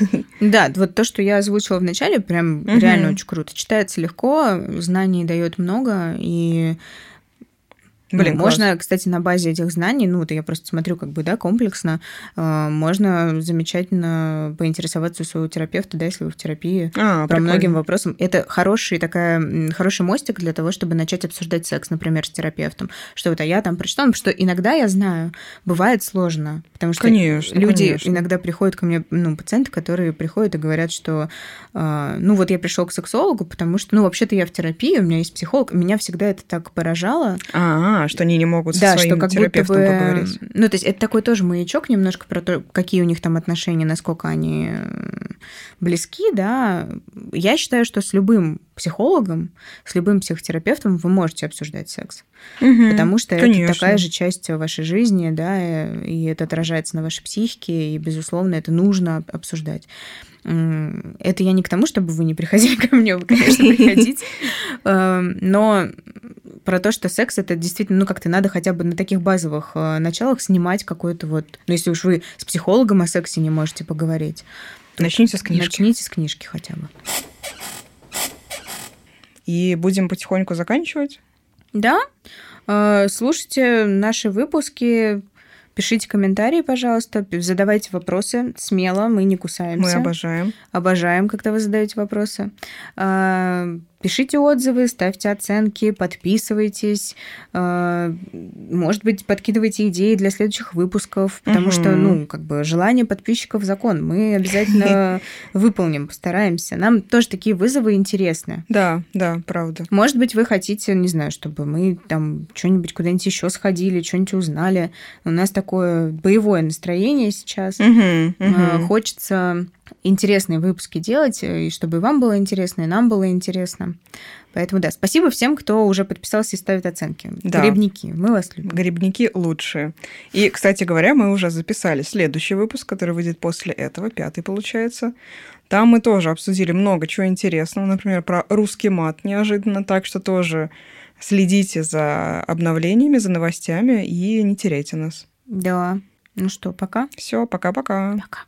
Speaker 1: [laughs]
Speaker 2: Да, вот то, что я озвучила в начале, прям реально очень круто. Читается легко, знаний дает много, и Блин, ну, можно, кстати, на базе этих знаний, ну вот я просто смотрю как бы, да, комплексно, э, можно замечательно поинтересоваться у своего терапевта, да, если вы в терапии, а, про многим вопросам. Это хороший такая, хороший мостик для того, чтобы начать обсуждать секс, например, с терапевтом. Что вот, а я там прочитала, что иногда я знаю, бывает сложно, потому что конечно, люди конечно. иногда приходят ко мне, ну, пациенты, которые приходят и говорят, что, э, ну вот я пришел к сексологу, потому что, ну, вообще-то я в терапии, у меня есть психолог, меня всегда это так поражало.
Speaker 1: А, что они не могут да, со своим что как терапевтом будто бы, поговорить.
Speaker 2: Ну, то есть это такой тоже маячок немножко про то, какие у них там отношения, насколько они близки, да. Я считаю, что с любым психологом, с любым психотерапевтом вы можете обсуждать секс. Угу, потому что конечно. это такая же часть вашей жизни, да, и это отражается на вашей психике, и, безусловно, это нужно обсуждать. Это я не к тому, чтобы вы не приходили [laughs] ко мне, вы, конечно, [laughs] приходите, эм, но про то, что секс это действительно, ну как-то надо хотя бы на таких базовых э, началах снимать какой-то вот, ну если уж вы с психологом о сексе не можете поговорить.
Speaker 1: Начните с книжки.
Speaker 2: Начните с книжки хотя бы.
Speaker 1: И будем потихоньку заканчивать.
Speaker 2: Да. Э, слушайте наши выпуски, Пишите комментарии, пожалуйста, задавайте вопросы смело, мы не кусаемся.
Speaker 1: Мы обожаем.
Speaker 2: Обожаем, когда вы задаете вопросы. Пишите отзывы, ставьте оценки, подписывайтесь. А, может быть, подкидывайте идеи для следующих выпусков, потому угу. что, ну, как бы желание подписчиков закон. Мы [laughs] обязательно выполним, постараемся. Нам тоже такие вызовы интересны.
Speaker 1: Да, да, правда.
Speaker 2: Может быть, вы хотите, не знаю, чтобы мы там что-нибудь куда-нибудь еще сходили, что-нибудь узнали. У нас такое боевое настроение сейчас. Хочется интересные выпуски делать, э, и чтобы и вам было интересно, и нам было интересно. Поэтому да, спасибо всем, кто уже подписался и ставит оценки. Да. Грибники, мы вас любим.
Speaker 1: Грибники лучшие. И, кстати говоря, мы уже записали следующий выпуск, который выйдет после этого, пятый получается. Там мы тоже обсудили много чего интересного, например, про русский мат неожиданно, так что тоже следите за обновлениями, за новостями и не теряйте нас.
Speaker 2: Да. Ну что, пока.
Speaker 1: Все, пока-пока.
Speaker 2: Пока. -пока. пока.